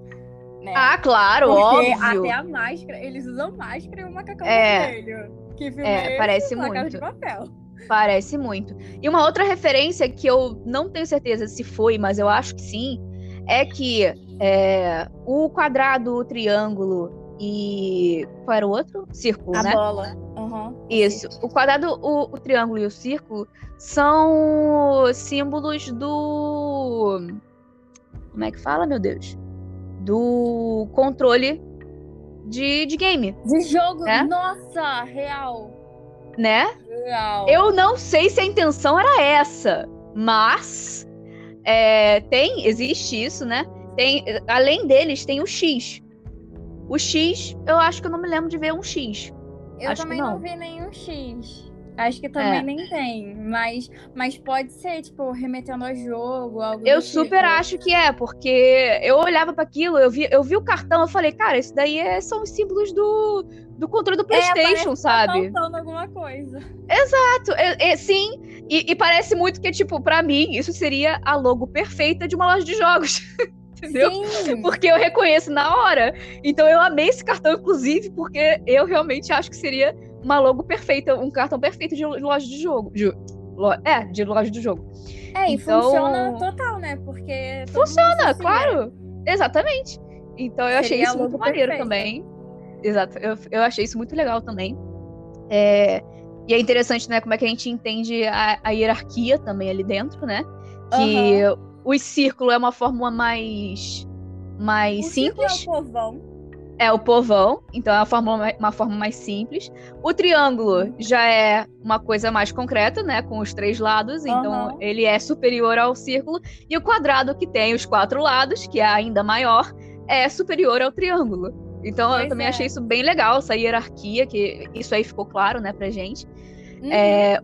Né? Ah, claro, Porque óbvio. até a máscara, eles usam máscara e um macacão É. vermelho. Que filme É, esse? parece Uma Casa muito. de papel. Parece muito. E uma outra referência que eu não tenho certeza se foi, mas eu acho que sim, é que é, o quadrado, o triângulo e. Qual era o outro? Círculo, A né? bola. Uhum. Isso. O quadrado, o, o triângulo e o círculo são símbolos do. Como é que fala, meu Deus? Do controle de, de game, De jogo, Né? nossa, real. né? Real. Eu não sei se a intenção era essa, mas é, tem, existe isso, né? Tem, além deles, tem o X. O X, eu acho que eu não me lembro de ver um X. Eu Acho que também não. não. vi nenhum X. Acho que também É. nem tem. Mas, mas pode ser, tipo, remetendo a jogo, algo Eu do super tipo. acho que é, porque eu olhava para aquilo, eu vi, eu vi o cartão, eu falei, cara, isso daí é- são os símbolos do, do controle do É, PlayStation, parece que tá sabe? faltando alguma coisa. Exato, é- é- sim, e, e parece muito que, tipo, pra mim, isso seria a logo perfeita de uma loja de jogos. Entendeu? Sim. Porque eu reconheço na hora. Então eu amei esse cartão, inclusive, porque eu realmente acho que seria uma logo perfeita, um cartão perfeito de loja de jogo. de- lo- é, de loja de jogo. É, e Então- funciona total, né? Porque. Funciona, claro. Exatamente. Então eu achei Seria a isso muito maneiro também. Exato. Eu, eu achei isso muito legal também. É, e é interessante, né, como é que a gente entende a, a hierarquia também ali dentro, né? Que o círculo é uma fórmula mais, mais O círculo simples. É o povão. É o povão, então é uma forma, uma forma mais simples. O triângulo já é uma coisa mais concreta, né? Com os três lados, então Aham. ele é superior ao círculo. E o quadrado, que tem os quatro lados, que é ainda maior, é superior ao triângulo. Então eu Pois também é. achei isso bem legal, essa hierarquia, que isso aí ficou claro, né, pra gente. Uhum. É,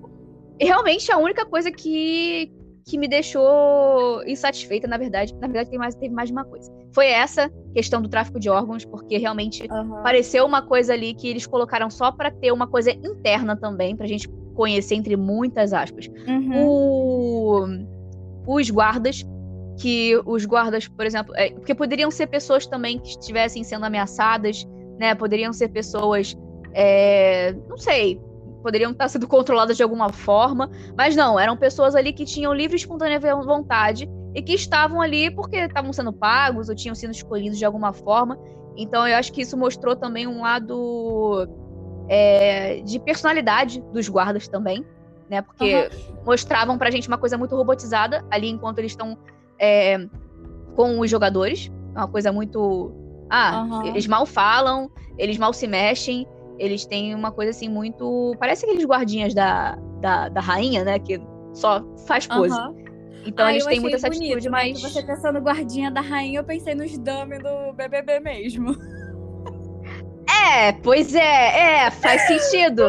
realmente a única coisa que, que me deixou insatisfeita, na verdade, na verdade tem mais, teve mais de uma coisa. Foi essa questão do tráfico de órgãos, porque realmente Aham. pareceu uma coisa ali que eles colocaram só pra ter uma coisa interna também, pra gente conhecer entre muitas aspas. Uhum. O- os guardas, que os guardas, por exemplo, é, porque poderiam ser pessoas também que estivessem sendo ameaçadas, né? Poderiam ser pessoas, é, não sei, poderiam estar sendo controladas de alguma forma, mas não, eram pessoas ali que tinham livre e espontânea vontade e que estavam ali porque estavam sendo pagos ou tinham sido escolhidos de alguma forma. Então eu acho que isso mostrou também um lado é, de personalidade dos guardas também, né? Porque Aham. mostravam pra gente uma coisa muito robotizada ali enquanto eles estão é, com os jogadores. É Uma coisa muito. Ah, Aham. eles mal falam, eles mal se mexem, eles têm uma coisa assim muito. Parece aqueles guardinhas da, da, da rainha, né? Que só faz pose. Aham. Então Ah, eles têm muito essa bonito, atitude que Você pensando guardinha da rainha, eu pensei nos dummies do BBB mesmo. É, pois é, é, faz sentido.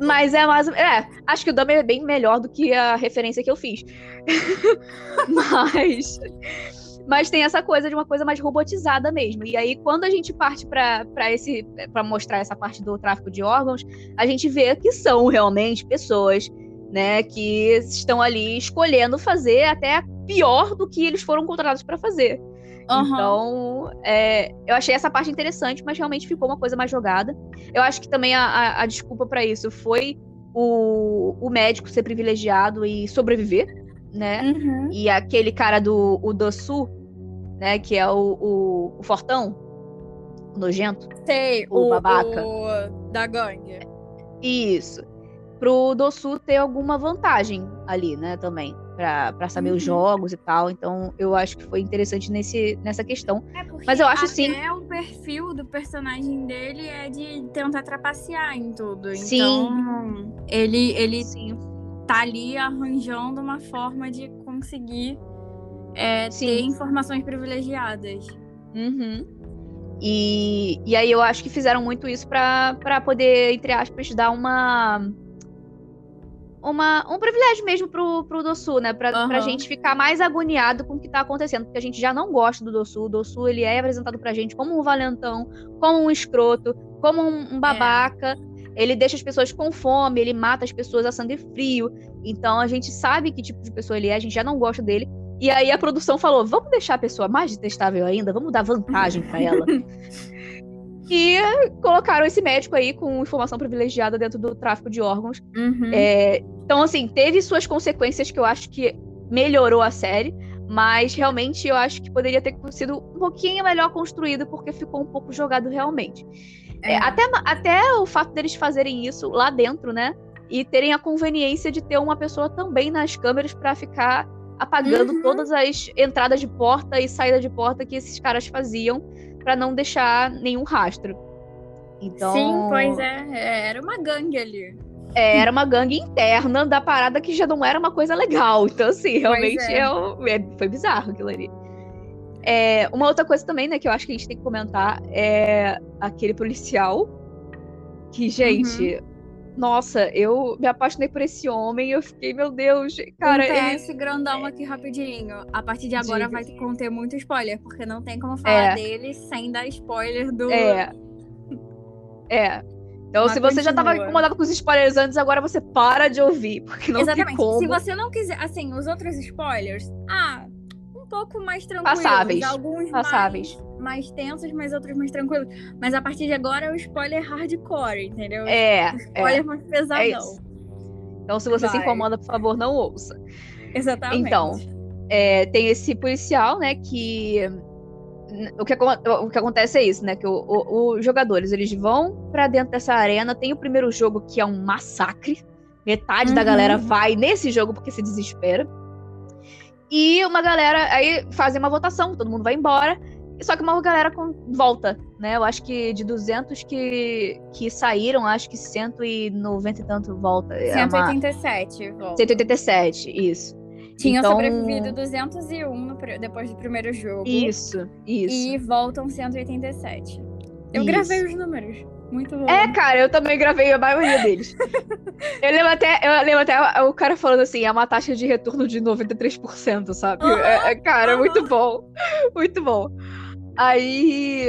Mas é mais. É, acho que o Dummy é bem melhor do que a referência que eu fiz. mas. Mas tem essa coisa de uma coisa mais robotizada mesmo. E aí, quando a gente parte para esse para mostrar essa parte do tráfico de órgãos, a gente vê que são realmente pessoas, né, que estão ali escolhendo fazer até pior do que eles foram contratados para fazer. Aham. Então, é, eu achei essa parte interessante, mas realmente ficou uma coisa mais jogada. Eu acho que também a, a- a desculpa para isso foi o, o médico ser privilegiado e sobreviver, né? Uhum. E aquele cara do o Dossu, né? Que é o, o, o Fortão, o nojento. Sei, O o, babaca. o da gangue. Isso. Pro Dossu ter alguma vantagem ali, né? Também. para saber Uhum. os jogos e tal. Então, eu acho que foi interessante nesse, nessa questão. É porque Mas eu acho sim. o perfil do personagem dele é de tentar trapacear em tudo. Sim. Então, ele, ele Sim. tá ali arranjando uma forma de conseguir é, ter informações privilegiadas. Uhum. E, e aí eu acho que fizeram muito isso pra pra poder, entre aspas, dar uma. Uma, um privilégio mesmo pro, pro Dossu, né? Pra, pra Aham. gente ficar mais agoniado com o que tá acontecendo. Porque a gente já não gosta do Dossu. O Dossu, ele é apresentado pra gente como um valentão, como um escroto, como um, um babaca. Ele deixa as pessoas com fome, ele mata as pessoas a sangue frio. Então a gente sabe que tipo de pessoa ele é, a gente já não gosta dele. E aí a produção falou: vamos deixar a pessoa mais detestável ainda, vamos dar vantagem pra ela. e colocaram esse médico aí com informação privilegiada dentro do tráfico de órgãos. Uhum. É, então, assim, teve suas consequências que eu acho que melhorou a série, mas realmente eu acho que poderia ter sido um pouquinho melhor construído, porque ficou um pouco jogado realmente. É, É. até, até o fato deles fazerem isso lá dentro, né? E terem a conveniência de ter uma pessoa também nas câmeras pra ficar apagando Uhum. todas as entradas de porta e saída de porta que esses caras faziam pra não deixar nenhum rastro. Então, Sim, pois é. é, Era uma gangue ali. É, era uma gangue interna da parada que já não era uma coisa legal. Então, assim, realmente é. é é- foi bizarro aquilo ali. É, uma outra coisa também, né, que eu acho que a gente tem que comentar é aquele policial que, gente, nossa, eu me apaixonei por esse homem eu fiquei, meu Deus, cara, então, ele- esse grandão aqui rapidinho. A partir de agora Diga. vai conter muito spoiler, porque não tem como falar É. dele sem dar spoiler do. É. É. Então, Mas se você já tava continua. incomodado com os spoilers antes, agora você para de ouvir, porque não Exatamente. tem como. Se você não quiser, assim, os outros spoilers, ah, um pouco mais tranquilos. Passáveis. Alguns Passáveis. mais, mais tensos, mas outros mais tranquilos. Mas a partir de agora é o spoiler hardcore, entendeu? É, é. Spoiler mais pesadão. É isso. Então, se você se Vai. incomoda, por favor, não ouça. Exatamente. Então, É, tem esse policial, né, que o que, o que acontece é isso, né, que os jogadores eles vão pra dentro dessa arena, tem o primeiro jogo que é um massacre, metade da Uhum. galera vai nesse jogo porque se desespera, e uma galera, aí fazem uma votação, todo mundo vai embora, só que uma galera com- volta, né, eu acho que de 200 que, que saíram, acho que 190 e tanto volta, é uma- 187, volta. 187, isso. Tinha Então- sobrevivido 201 no pr- depois do primeiro jogo. Isso, isso. E voltam 187. Eu Isso. gravei os números. Muito bom. É, cara, eu também gravei a maioria deles. eu lembro até, eu lembro até o cara falando assim, é uma taxa de retorno de 93%, sabe? É, é, cara, aham. muito bom. Muito bom. Aí,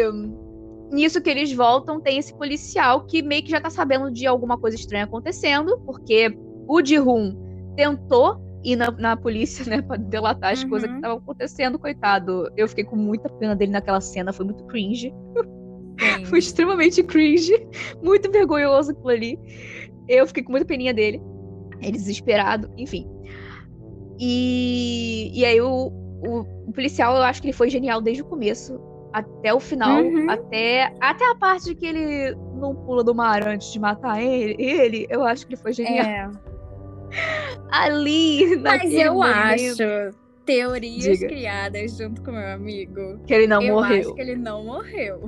nisso que eles voltam, tem esse policial que meio que já tá sabendo de alguma coisa estranha acontecendo, porque o Ji-Hoon tentou ir na, na polícia, né, pra delatar as Uhum. coisas que estavam acontecendo, coitado. Eu fiquei com muita pena dele naquela cena, foi muito cringe. Foi extremamente cringe, muito vergonhoso aquilo ali. Eu fiquei com muita peninha dele. Ele desesperado, enfim. E, e aí o, o, o policial, eu acho que ele foi genial desde o começo até o final, Uhum. até, até a parte que ele não pula do mar antes de matar ele, ele eu acho que ele foi genial. É. Ali, Mas eu momento, acho teorias Diga. criadas junto com meu amigo. que ele não eu morreu. acho que ele não morreu.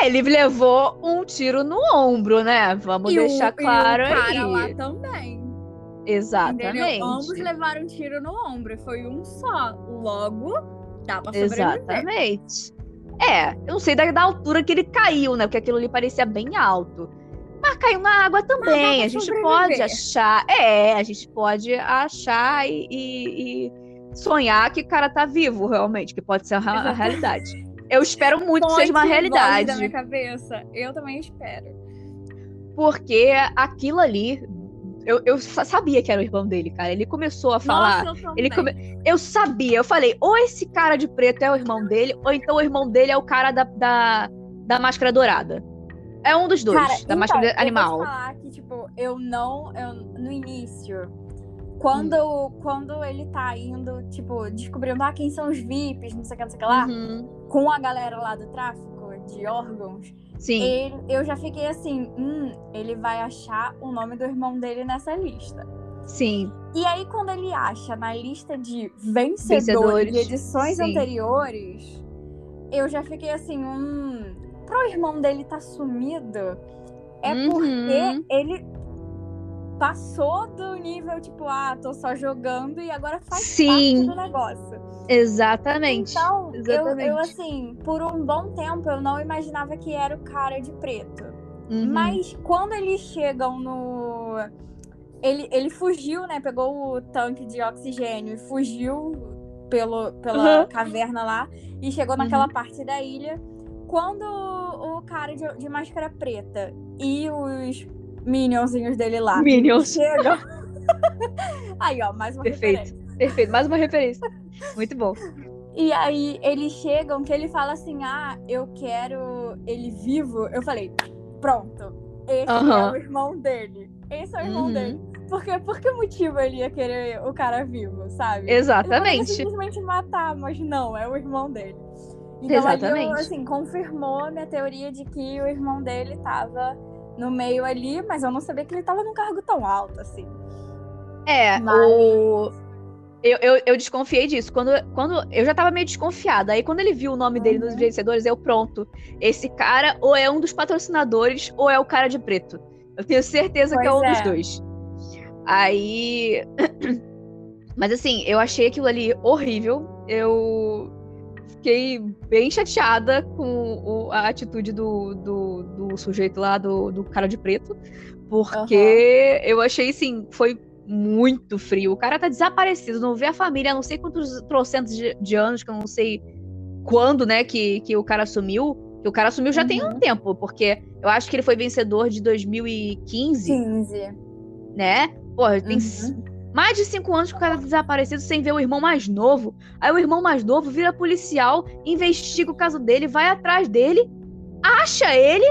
É, ele levou um tiro no ombro, né? Vamos e deixar o, claro e o cara aí. lá também. Exatamente. Entendeu? Ambos levaram um tiro no ombro. Foi um só. Logo, dá pra sobreviver. Exatamente. É, eu não sei da, da altura que ele caiu, né? Porque aquilo ali parecia bem alto. Mas caiu na água também. A gente pode achar. É, a gente pode achar e, e- e sonhar que o cara tá vivo, realmente, que pode ser a, realidade. Eu espero muito que seja uma realidade. da minha cabeça. Eu também espero. Porque aquilo ali. Eu, eu sa- sabia que era o irmão dele, cara. Ele começou a falar. Nossa, eu Ele come... Eu sabia, eu falei, ou esse cara de preto é o irmão dele, ou então o irmão dele é o cara da, da, da máscara dourada. É um dos dois, Cara, da então, Eu animal. te falar que, tipo, eu não. Eu, no início, quando, Hum. quando ele tá indo, tipo, descobrindo ah, quem são os VIPs, não sei o que, não sei o que lá, Uhum, com a galera lá do tráfico de órgãos, Sim, ele- eu já fiquei assim, hum, ele vai achar o nome do irmão dele nessa lista. Sim. E aí, quando ele acha na lista de vencedores, Vencedores, de edições sim. anteriores, eu já fiquei assim, hum, pro irmão dele tá sumido, é Uhum. porque ele passou do nível, tipo, ah, tô só jogando e agora faz Sim. parte do negócio. Exatamente. Então, eu, Exatamente. eu, assim, por um bom tempo eu não imaginava que era o cara de preto. Uhum. Mas quando eles chegam no. Ele, ele fugiu, né? Pegou o tanque de oxigênio e fugiu pelo, pela Uhum. caverna lá e chegou naquela parte da ilha. Quando o cara de, de máscara preta e os minionzinhos dele lá Minions. chegam. Aí, ó, mais uma Perfeito. referência. Perfeito. Mais uma referência. Muito bom. E aí eles chegam que ele fala assim: Ah, eu quero ele vivo. Eu falei, pronto. Esse Aham. é o irmão dele. Esse é o irmão Uhum. dele. Porque, por que motivo ele ia querer o cara vivo, sabe? Ele Exatamente. simplesmente matar, mas não, é o irmão dele. Então Exatamente. assim, confirmou minha teoria de que o irmão dele tava no meio ali, mas eu não sabia que ele tava num cargo tão alto, assim. É, Mas- o. Eu, eu, eu desconfiei disso. Quando, quando eu já tava meio desconfiada. Aí quando ele viu o nome dele nos Uhum. vencedores, eu pronto. Esse cara ou é um dos patrocinadores ou é o cara de preto. Eu tenho certeza que é Pois um dos é. dois. Aí. Mas assim, eu achei aquilo ali horrível. Eu fiquei bem chateada com o- a atitude do, do, do sujeito lá, do, do cara de preto. Porque eu achei, assim, foi muito frio. O cara tá desaparecido, não vê a família há não sei quantos trocentos de, de anos, que eu não sei quando, né, que, que o cara sumiu. Que o cara sumiu já tem um Uhum. tempo, porque eu acho que ele foi vencedor de 2015, 15. né? Porra, tem Uhum. c- mais de cinco anos que o cara desaparecido sem ver o irmão mais novo. Aí o irmão mais novo vira policial, investiga o caso dele, vai atrás dele, acha ele,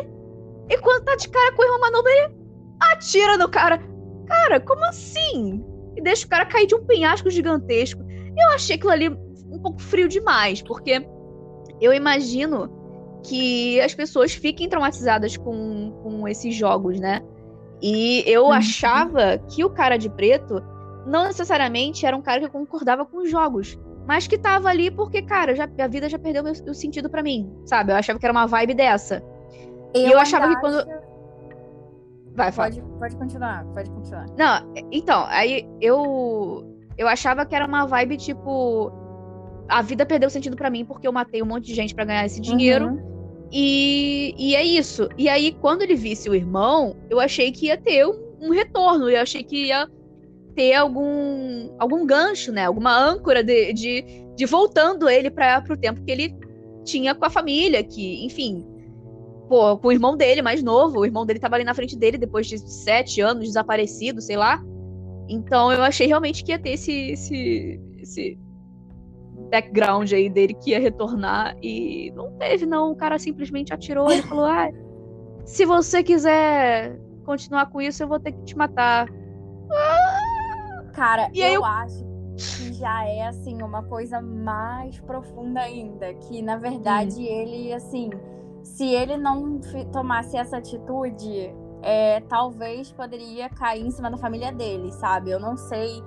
e quando tá de cara com o irmão mais novo, ele atira no cara. Cara, como assim? E deixa o cara cair de um penhasco gigantesco. Eu achei aquilo ali um pouco frio demais, porque eu imagino que as pessoas fiquem traumatizadas com, com esses jogos, né? E eu Uhum. achava que o cara de preto não necessariamente era um cara que concordava com os jogos, mas que tava ali porque, cara, já, a vida já perdeu o, o sentido pra mim, sabe? Eu achava que era uma vibe dessa. E eu achava que quando- Vai, fala. Pode, pode continuar, pode continuar. Não, então, aí eu eu achava que era uma vibe tipo a vida perdeu sentido pra mim porque eu matei um monte de gente pra ganhar esse dinheiro Uhum. e, e é isso. E aí quando ele visse o irmão, eu achei que ia ter um, um retorno, eu achei que ia ter algum algum gancho, né? Alguma âncora de, de, de voltando ele para pro tempo que ele tinha com a família, que, enfim, pô, com o irmão dele mais novo, o irmão dele tava ali na frente dele depois de sete anos desaparecido, sei lá. Então eu achei realmente que ia ter esse, esse, esse background aí dele que ia retornar e não teve, não. O cara simplesmente atirou e falou: ah, se você quiser continuar com isso, eu vou ter que te matar. Cara, E eu eu- acho que já é assim uma coisa mais profunda ainda, que na verdade Hum. ele assim, se ele não tomasse essa atitude, é, talvez poderia cair em cima da família dele, sabe? Eu não sei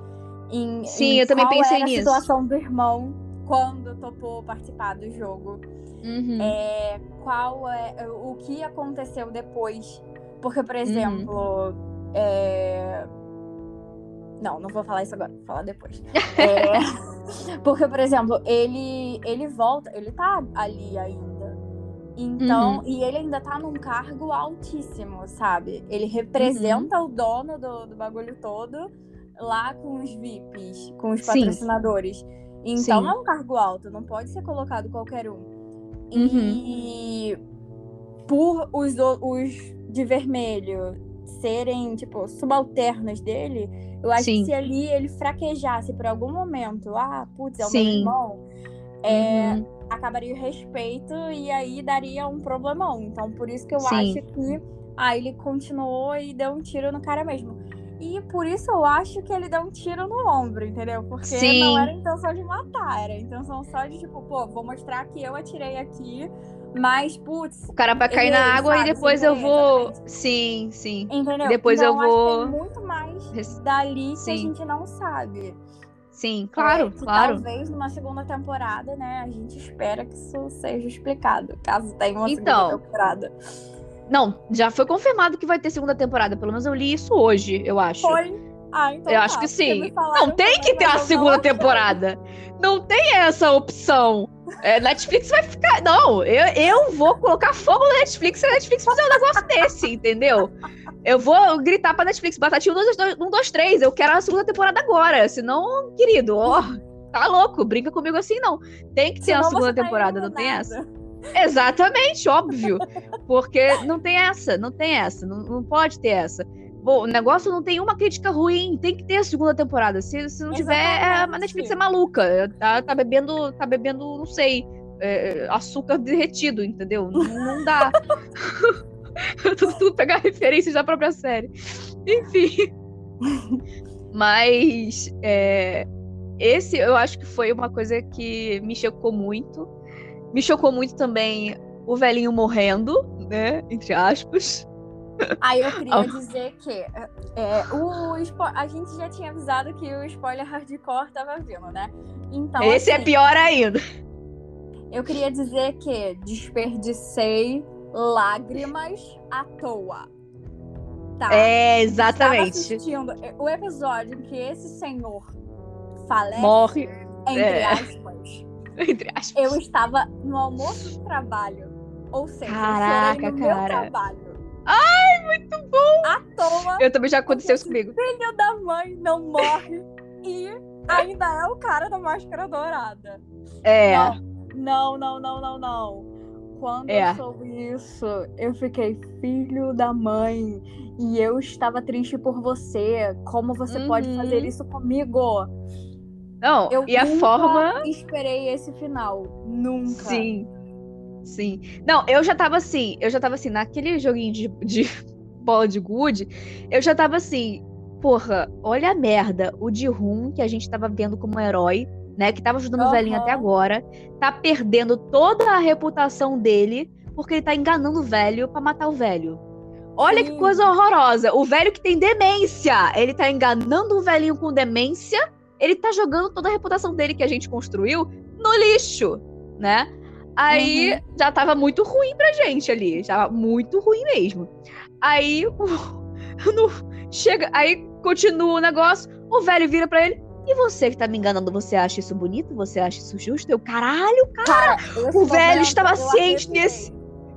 em, Sim, em eu também pensei nisso. a situação do irmão quando topou participar do jogo. Uhum. É, qual é o que aconteceu depois. Porque, Uhum. por exemplo, é, não, não vou falar isso agora, vou falar depois. É, Porque, por exemplo, ele, ele volta, ele tá ali ainda. Então, Uhum. e ele ainda tá num cargo altíssimo, sabe? Ele representa Uhum. o dono do, do bagulho todo lá com os VIPs, com os Sim. patrocinadores. Então Sim. é um cargo alto, não pode ser colocado qualquer um. Uhum. E por os, os de vermelho serem, tipo, subalternos dele, eu acho Sim. que se ali ele fraquejasse por algum momento, ah, putz, é o meu Sim. irmão, é, Uhum. acabaria o respeito e aí daria um problemão. Então, por isso que eu Sim. acho que ah, ele continuou e deu um tiro no cara mesmo. E por isso eu acho que ele deu um tiro no ombro, entendeu? Porque Sim. não era a intenção de matar, era a intenção só de tipo, pô, vou mostrar que eu atirei aqui, Mas, putz. O cara vai cair na água sabe? e depois eu vou. Sim, sim. Entendeu? Depois então, eu vou- tem muito mais dali que Sim. a gente não sabe. Sim, claro, É, que claro. Talvez numa segunda temporada, né? A gente espera que isso seja explicado, caso tenha uma Então, segunda temporada. Não, já foi confirmado que vai ter segunda temporada. Pelo menos eu li isso hoje, eu acho. Foi? Ah, então eu tá, acho que sim. Não, tem que ter mas a segunda temporada. Não tem essa opção. É, Netflix vai ficar. Não, eu, eu vou colocar fogo na Netflix se a Netflix fizer um negócio desse, entendeu? Eu vou gritar pra Netflix, batatinha 1, 2, 2, 1, 2, 3. Eu quero a segunda temporada agora. Senão, querido, ó, tá louco, brinca comigo assim, não. Tem que ter Senão você segunda tá temporada, não tem essa. Exatamente, óbvio. Porque não tem essa, não tem essa, não, não pode ter essa. Bom, o negócio não tem uma crítica ruim, tem que ter a segunda temporada. Se, se não tiver, é, a. Netflix é maluca. Tá, tá bebendo, tá bebendo, não sei, é, açúcar derretido, entendeu? Não, não dá. tudo, tudo pegar referências da própria série. Enfim. Mas é, esse eu acho que foi uma coisa que me chocou muito. Me chocou muito também o velhinho morrendo, né? Entre aspas. Aí eu queria dizer que é, o spo- a gente já tinha avisado que o spoiler hardcore tava vindo, né? Então, Esse é assim, pior ainda. eu queria dizer que desperdicei lágrimas à toa. Tá? É, exatamente. assistindo o episódio em que esse senhor falece, Morre. entre É. aspas, Entre aspas. eu estava no almoço do trabalho. Ou seja, Caraca, eu no cara. meu trabalho. Ai, muito bom! À toa, Eu também já aconteceu isso comigo. filho da mãe não morre e ainda é o cara da máscara dourada. É. Não, não, não, não, não. Quando É. eu soube isso, eu fiquei filho da mãe. E eu estava triste por você. Como você pode Uhum. fazer isso comigo? Não, Eu e a forma. esperei esse final. Nunca. Sim. Sim. Não, eu já tava assim, eu já tava assim, naquele joguinho de, de bola de gude, eu já tava assim, porra, olha a merda. O Ji-Hoon, que a gente tava vendo como herói, né, que tava ajudando o velhinho até agora, tá perdendo toda a reputação dele porque ele tá enganando o velho pra matar o velho. Olha que Sim. coisa horrorosa. O velho que tem demência, ele tá enganando o velhinho com demência, ele tá jogando toda a reputação dele que a gente construiu no lixo, né? Aí Uhum. já tava muito ruim pra gente ali, já muito ruim mesmo. Aí o- no- chega, aí continua o negócio, o velho vira pra ele. E você que tá me enganando, você acha isso bonito? Você acha isso justo? Eu, caralho, Cara, esse O velho estava ciente desse-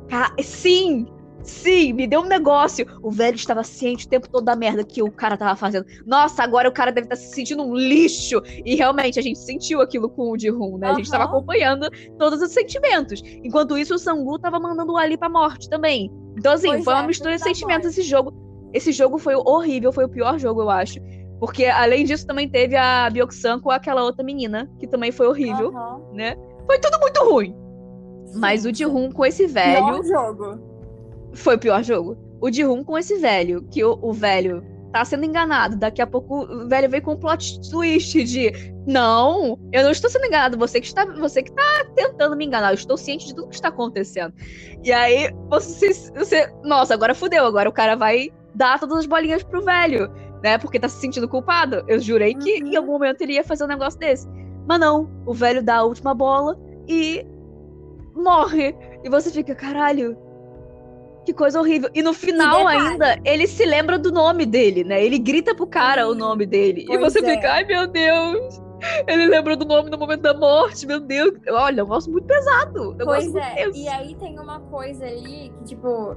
Ca- Sim, sim, me deu um negócio. O velho estava ciente o tempo todo da merda que o cara tava fazendo. Nossa, agora o cara deve estar se sentindo um lixo. E realmente, a gente sentiu aquilo com o Ji-Hoon, né? A gente estava acompanhando todos os sentimentos. Enquanto isso, o Sangu tava mandando o Ali pra morte também. Então, assim, Pois foi uma é, mistura de sentimentos mãe. esse jogo. Esse jogo foi horrível, foi o pior jogo, eu acho. Porque, além disso, também teve a Byokusan com aquela outra menina, que também foi horrível, Aham. né? Foi tudo muito ruim. Mas Sim, o sim. Ji-Hoon com esse velho Pior jogo. Foi o pior jogo. O Ji-Hoon com esse velho, que o, o velho tá sendo enganado. Daqui a pouco o velho veio com um plot twist de não, eu não estou sendo enganado, você que está, você que tá tentando me enganar, eu estou ciente de tudo que está acontecendo. E aí você, você nossa, agora fudeu, agora o cara vai dar todas as bolinhas pro velho, né? Porque tá se sentindo culpado. Eu jurei que Uhum. em algum momento ele ia fazer um negócio desse. Mas não, o velho dá a última bola e morre. E você fica, caralho, que coisa horrível. E no final detalhe. ainda, ele se lembra do nome dele, né? Ele grita pro cara o nome dele. E pois você é. fica, ai meu Deus. Ele lembrou do nome no momento da morte, meu Deus. Olha, é um negócio muito pesado. negócio Pois é, e aí tem uma coisa ali que, tipo,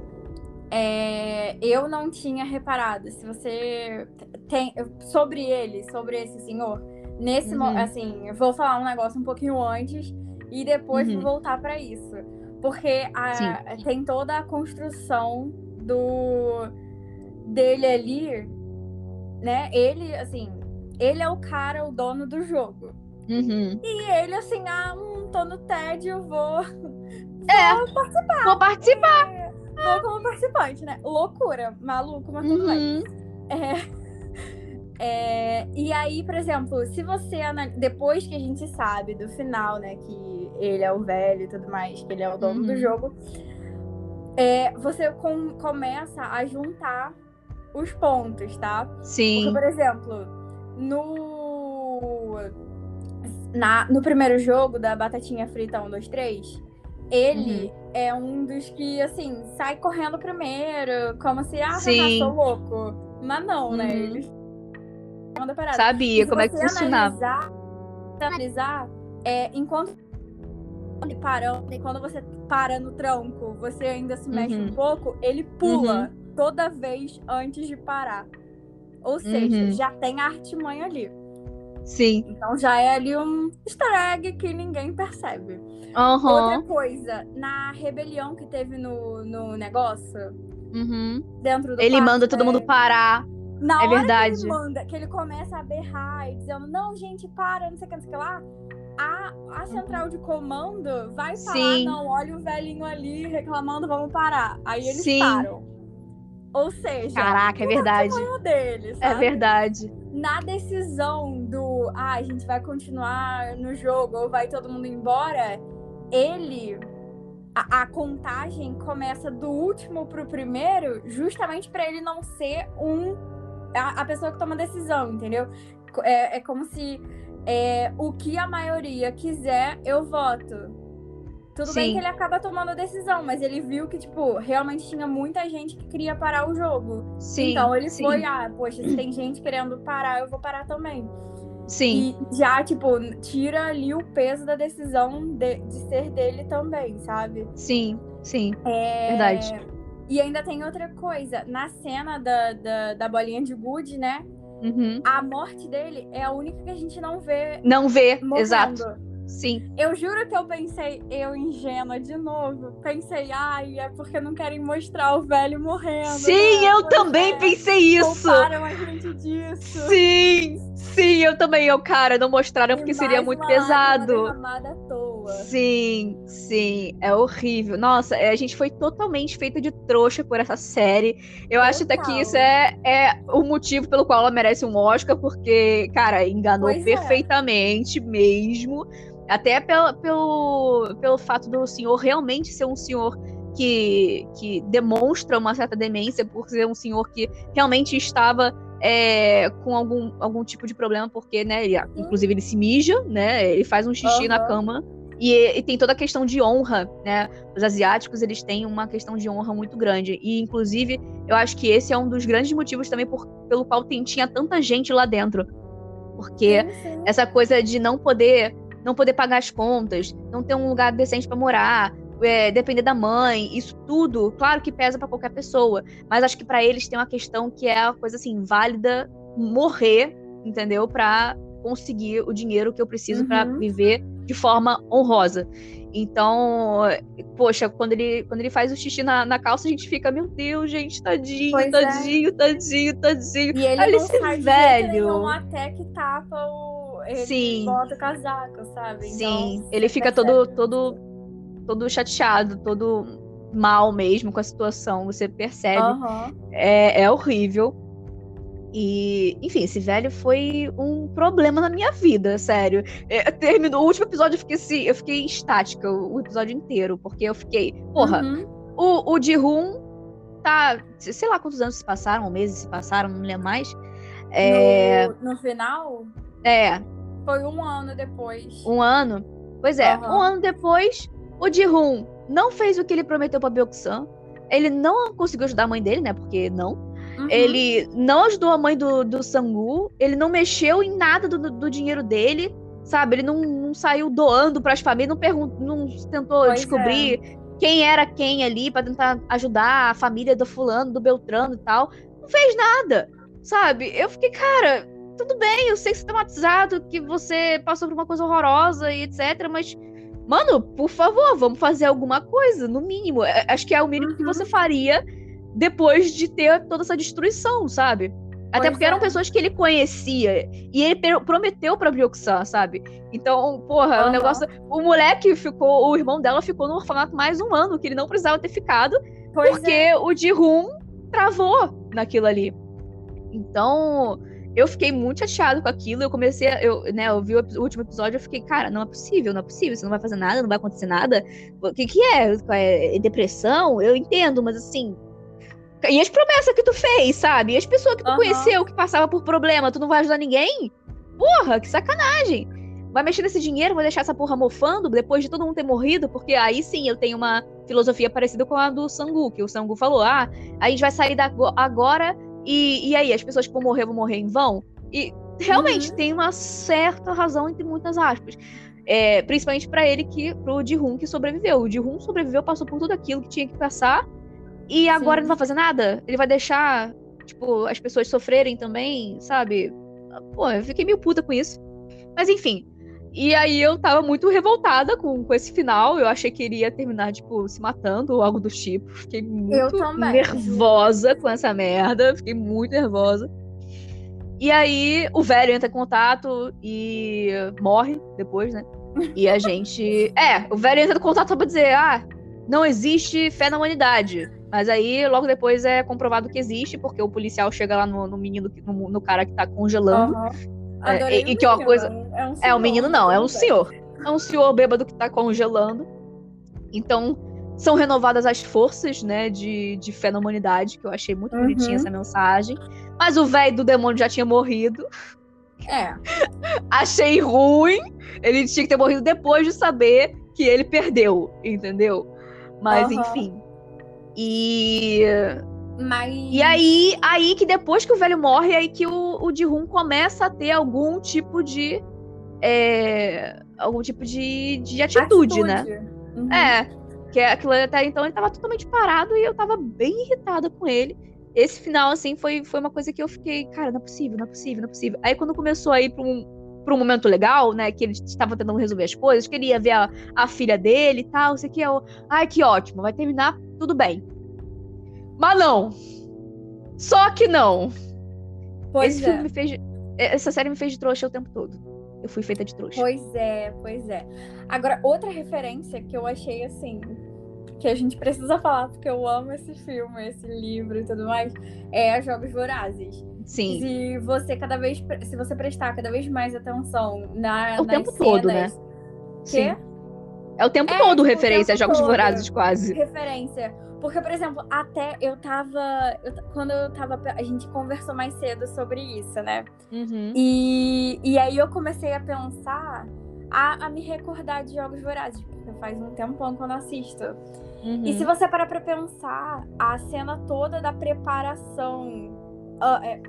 é, eu não tinha reparado. Se você tem. Sobre ele, sobre esse senhor, nesse Uhum. assim, eu vou falar um negócio um pouquinho antes e depois Uhum. vou voltar pra isso. Porque a- tem toda a construção do dele ali, né? Ele, assim, ele é o cara, o dono do jogo. Uhum. E ele, assim, ah, hum, tô no tédio, vou. É, vou participar. É, Vou como participante, né? Loucura, maluco, mas tudo. Uhum. É, e aí, por exemplo, se você depois que a gente sabe do final, né, que ele é o velho e tudo mais, que ele é o dono Uhum. do jogo, é, você com- começa a juntar os pontos, tá? Sim. Porque, por exemplo, no. Na, no primeiro jogo da Batatinha Frita 1, 2, 3, ele Uhum. é um dos que, assim, sai correndo primeiro, como se, ah, Sim. sou louco. Mas não, né? Uhum. Ele manda parada. Sabia como é que funcionava. Analisar, analisar é, enquanto ele parando, e quando você para no tranco, você ainda se mexe Uhum. um pouco, ele pula toda vez antes de parar. Ou seja, Uhum. já tem a artimanha ali. Sim. Então já é ali um easter egg que ninguém percebe. Outra Aham. coisa, na rebelião que teve no, no negócio, Uhum. dentro do Ele quarto, manda todo é, mundo parar. Na É verdade. que ele manda, que ele começa a berrar e dizendo, não, gente, para, não sei o que, não sei o que lá. A, a central de comando vai falar, Sim. não, olha o velhinho ali reclamando, vamos parar. Aí eles Sim. param. Ou seja, Caraca, é verdade. o dele, É verdade. Na decisão do, ah, a gente vai continuar no jogo ou vai todo mundo embora, ele... A, a contagem começa do último pro primeiro, justamente pra ele não ser um a, a pessoa que toma decisão, entendeu? É, é como se é, o que a maioria quiser, eu voto. Tudo bem Sim. que ele acaba tomando a decisão, mas ele viu que, tipo, realmente tinha muita gente que queria parar o jogo. Sim. então ele sim, foi, ah, poxa, se tem gente querendo parar, eu vou parar também. Sim. E já, tipo, tira ali o peso da decisão de, de ser dele também, sabe? Sim. Sim. É, Verdade. E ainda tem outra coisa. Na cena da, da, da bolinha de gude, né? Uhum. A morte dele é a única que a gente não vê Não vê. morrendo. Exato. Sim. Eu juro que eu pensei, eu ingênua de novo. Pensei, ai, é porque não querem mostrar o velho morrendo. Sim, né? eu Pois também é, pensei isso. Pouparam a gente disso. Sim. Sim, eu também. Eu, cara, não mostraram porque E seria mais muito pesado. derramada à Sim, sim, é horrível. Nossa, é, a gente foi totalmente feita de trouxa por essa série. Eu acho até que Total. isso é, é o motivo pelo qual ela merece um Oscar, porque, cara, enganou Pois é. perfeitamente mesmo. Até pelo, pelo, pelo fato do senhor realmente ser um senhor que, que demonstra uma certa demência, por ser um senhor que realmente estava é, com algum, algum tipo de problema, porque, né, ele, inclusive ele se mija, né, ele faz um xixi na Aham. cama, e, e tem toda a questão de honra, né, os asiáticos, eles têm uma questão de honra muito grande, e inclusive, eu acho que esse é um dos grandes motivos também por, pelo qual tem, tinha tanta gente lá dentro, porque Sim, sim. essa coisa de não poder não poder pagar as contas, não ter um lugar decente pra morar, é, depender da mãe, isso tudo, claro que pesa pra qualquer pessoa, mas acho que pra eles tem uma questão que é a coisa assim válida morrer, entendeu, Pra conseguir o dinheiro que eu preciso Uhum. viver de forma honrosa. Então, poxa, quando ele, quando ele faz o xixi na, na calça, a gente fica, meu Deus, gente, tadinho, Pois é. tadinho, tadinho, tadinho. E ele Olha não esse sai velho. nenhum até que tapa o. Ele Sim. bota o casaco, sabe? Sim, Então, ele fica percebe todo, todo, todo chateado, todo mal mesmo com a situação. Você percebe. Aham. É, é horrível. E, enfim, esse velho foi um problema na minha vida, sério. É, terminou o último episódio, eu fiquei, assim, eu fiquei estática o, o episódio inteiro, porque eu fiquei, porra, Uhum. o, o Ji-Hoon tá, sei lá quantos anos se passaram, meses se passaram, não lembro mais. É, No, no final, é, foi um ano depois. Um ano? Pois é, Aham. um ano depois, o Ji-Hoon não fez o que ele prometeu pra Byeok-san. Ele não conseguiu ajudar a mãe dele, né? Porque não. Uhum. Ele não ajudou a mãe do, do Sangu. Ele não mexeu em nada do, do dinheiro dele. Sabe? Ele não, não saiu doando pras famílias, não, não tentou Pois descobrir quem era quem ali pra tentar ajudar a família do fulano, do Beltrano e tal. Não fez nada. Sabe? Eu fiquei, cara, tudo bem, eu sei que você tá traumatizado, que você passou por uma coisa horrorosa e etc, mas, mano, por favor, vamos fazer alguma coisa, no mínimo. É, Acho que é o mínimo que Uhum. você faria depois de ter toda essa destruição, sabe? Até Pois porque eram é. pessoas que ele conhecia. E ele prometeu pra Byokusan, sabe? Então, porra, o Aham. negócio. O moleque ficou. O irmão dela ficou no orfanato mais um ano, que ele não precisava ter ficado, Pois porque é. o Ji-Hoon travou naquilo ali. Então, eu fiquei muito chateado com aquilo. Eu comecei, eu, né, eu vi o último episódio, eu fiquei, cara, não é possível, não é possível, você não vai fazer nada, não vai acontecer nada. O que que é? É depressão? Eu entendo, mas assim, e as promessas que tu fez, sabe? E as pessoas que tu uhum. conheceu que passava por problema, tu não vai ajudar ninguém? Porra, que sacanagem! Vai mexer nesse dinheiro, vai deixar essa porra mofando depois de todo mundo ter morrido? Porque aí sim eu tenho uma filosofia parecida com a do Sangu, que o Sangu falou: ah, a gente vai sair da agora e, e aí, as pessoas que vão morrer vão morrer em vão? E realmente uhum. tem uma certa razão entre muitas aspas. É, principalmente para ele que pro Ji-Hun que sobreviveu. O Ji-Hun sobreviveu, passou por tudo aquilo que tinha que passar e agora Sim. não vai fazer nada? Ele vai deixar, tipo, as pessoas sofrerem também, sabe? Pô, eu fiquei meio puta com isso. Mas enfim. E aí eu tava muito revoltada com, com esse final. Eu achei que iria terminar, tipo, se matando ou algo do tipo. Fiquei muito nervosa com essa merda. Fiquei muito nervosa. E aí o velho entra em contato e morre depois, né? E a gente. É, o velho entra em contato pra dizer: ah, não existe fé na humanidade. Mas aí, logo depois, é comprovado que existe, porque o policial chega lá no, no menino, no, no, cara que tá congelando. Uhum. É, e, que é uma coisa. É um, é um menino, não, é um senhor. É um senhor bêbado que tá congelando. Então, são renovadas as forças, né, de, de fé na humanidade, que eu achei muito uhum. bonitinha essa mensagem. Mas o velho do demônio já tinha morrido. É. achei ruim. Ele tinha que ter morrido depois de saber que ele perdeu, entendeu? Mas, uhum. enfim. E. Mas... E aí, aí que depois que o velho morre, aí que o, o Ji-Hun começa a ter algum tipo de. É, algum tipo de, de atitude, atitude. né? Uhum. É. Que é aquilo até então ele tava totalmente parado e eu tava bem irritada com ele. Esse final, assim, foi, foi uma coisa que eu fiquei, cara, não é possível, não é possível, não é possível. Aí quando começou a ir pra um, pra um momento legal, né? Que ele estava tentando resolver as coisas, queria ver a, a filha dele e tal, isso aqui é o. Ai, que ótimo, vai terminar tudo bem. Mas não. Só que não. Pois Esse é. filme me fez. Essa série me fez de trouxa o tempo todo. Eu fui feita de trouxa. Pois é, pois é. Agora, outra referência que eu achei assim. Que a gente precisa falar, porque eu amo esse filme, esse livro e tudo mais, é Jogos Vorazes. Sim. Se você cada vez. Se você prestar cada vez mais atenção na. É o tempo cenas, todo, né? Que? Sim. É o tempo é, todo referência a Jogos todo. Vorazes, quase. Referência. Porque, por exemplo, até eu tava. Eu, quando eu tava. A gente conversou mais cedo sobre isso, né? Uhum. E, e aí eu comecei a pensar, a, a me recordar de Jogos Vorazes, porque faz um tempão que eu não assisto. Uhum. E se você parar pra pensar, a cena toda da preparação. Uh, é,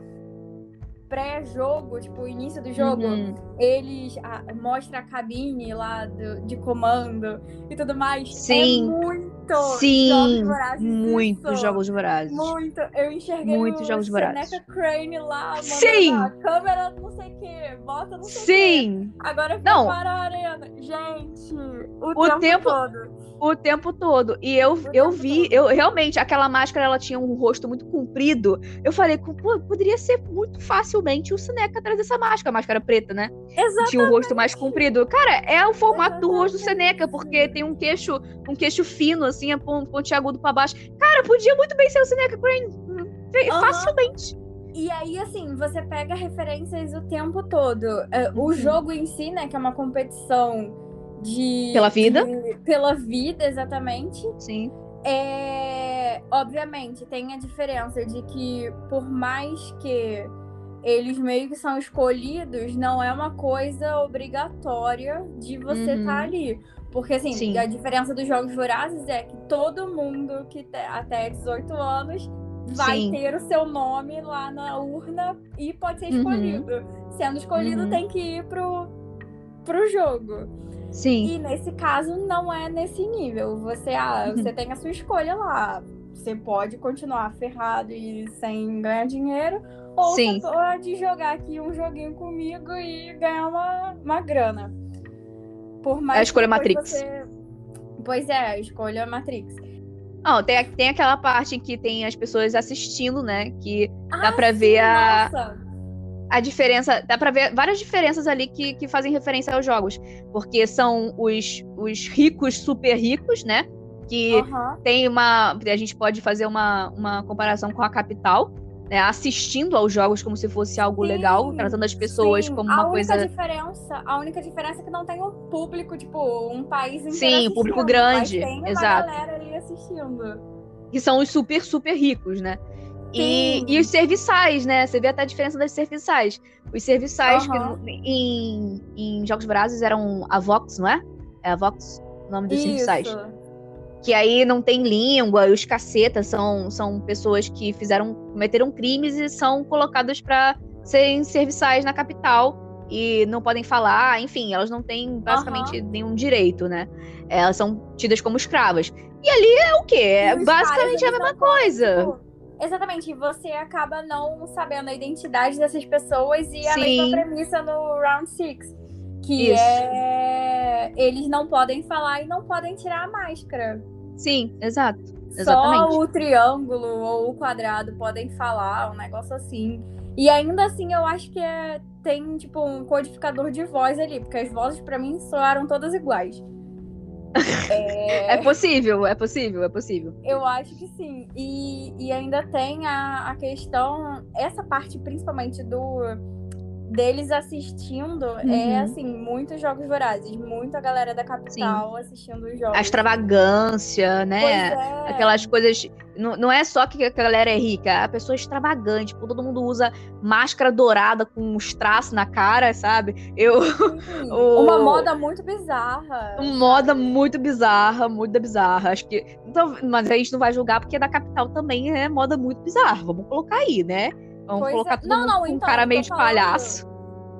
pré-jogo, tipo, o início do jogo, uhum. eles a, mostra a cabine lá do, de comando e tudo mais. É Sim. É muito Sim, jogos vorazes. Muito jogos vorazes. Muito. Eu enxerguei muito o jogos vorazes. Crane lá, Sim. A câmera não sei o que, bota não sei o Sim. que. Agora não. para a arena. Gente, o, o tempo, tempo todo o tempo todo. E eu, eu vi, eu realmente, aquela máscara ela tinha um rosto muito comprido. Eu falei, pô, poderia ser muito facilmente o Seneca atrás dessa máscara, a máscara preta, né? Exatamente. Tinha o um rosto mais comprido. Cara, é o formato do rosto do Seneca, porque tem um queixo, um queixo fino, assim, é pontiagudo para baixo. Cara, podia muito bem ser o Seneca Crane. Uhum. Facilmente. E aí, assim, você pega referências o tempo todo. Uhum. O jogo em si, né, que é uma competição de. Pela vida? De, pela vida, exatamente. Sim. É, obviamente, tem a diferença de que, por mais que eles meio que são escolhidos, não é uma coisa obrigatória de você estar uhum. tá ali. Porque, assim, Sim. a diferença dos jogos vorazes é que todo mundo que tem até 18 anos vai Sim. ter o seu nome lá na urna e pode ser uhum. escolhido. Uhum. Sendo escolhido, uhum. tem que ir pro, pro jogo. Sim. E nesse caso não é nesse nível. Você, ah, uhum. você tem a sua escolha lá. Você pode continuar ferrado e sem ganhar dinheiro, ou Sim. você pode jogar aqui um joguinho comigo e ganhar uma, uma grana. Por mais é a escolha Matrix. Você... Pois é, a escolha Matrix. Não, tem, tem aquela parte em que tem as pessoas assistindo, né? Que ah, dá pra sim, ver a. Nossa a diferença. Dá pra ver várias diferenças ali que, que fazem referência aos jogos. Porque são os, os ricos super ricos, né? Que uhum. tem uma. A gente pode fazer uma, uma comparação com a capital. né, assistindo aos jogos como se fosse algo Sim, legal, tratando as pessoas sim. como a uma única coisa. Diferença, a única diferença é que não tem um público, tipo, um país inteiro Sim, um público grande, Mas tem uma exato. galera ali assistindo. que são os super, super ricos, né? E, e os serviçais, né? Você vê até a diferença das serviçais. Os serviçais Aham. que em, em Jogos Vorazes eram a Vox, não é? É a Vox o nome dos serviçais. Isso. Que aí não tem língua, e os cacetas são, são pessoas que fizeram, cometeram crimes e são colocadas para serem serviçais na capital e não podem falar, enfim, elas não têm basicamente nenhum direito, né? Elas são tidas como escravas. E ali é o quê? É E basicamente a mesma coisa. tipo, Exatamente, você acaba não sabendo a identidade dessas pessoas e a Sim. mesma premissa no Round Six Que Isso. é. Eles não podem falar e não podem tirar a máscara. Sim, exato. Só Exatamente. o triângulo ou o quadrado podem falar, um negócio assim. E ainda assim, eu acho que é- tem, tipo, um codificador de voz ali, porque as vozes pra mim soaram todas iguais. É possível, é possível, é possível. Eu acho que sim. E, e ainda tem a, a questão, essa parte principalmente do deles assistindo, é Uhum. assim, muitos jogos vorazes, muita galera da capital assistindo os jogos. A extravagância, né? Pois é. Aquelas coisas. Não, não é só que a galera é rica, a pessoa é extravagante. Tipo, todo mundo usa máscara dourada com uns traços na cara, sabe? Eu. Sim, o- Uma moda muito bizarra. Moda muito bizarra, muito bizarra. Acho que. Então, mas a gente não vai julgar porque da capital também é moda muito bizarra. Vamos colocar aí, né? Vamos colocar é. todo Não, não, um então, cara meio de palhaço.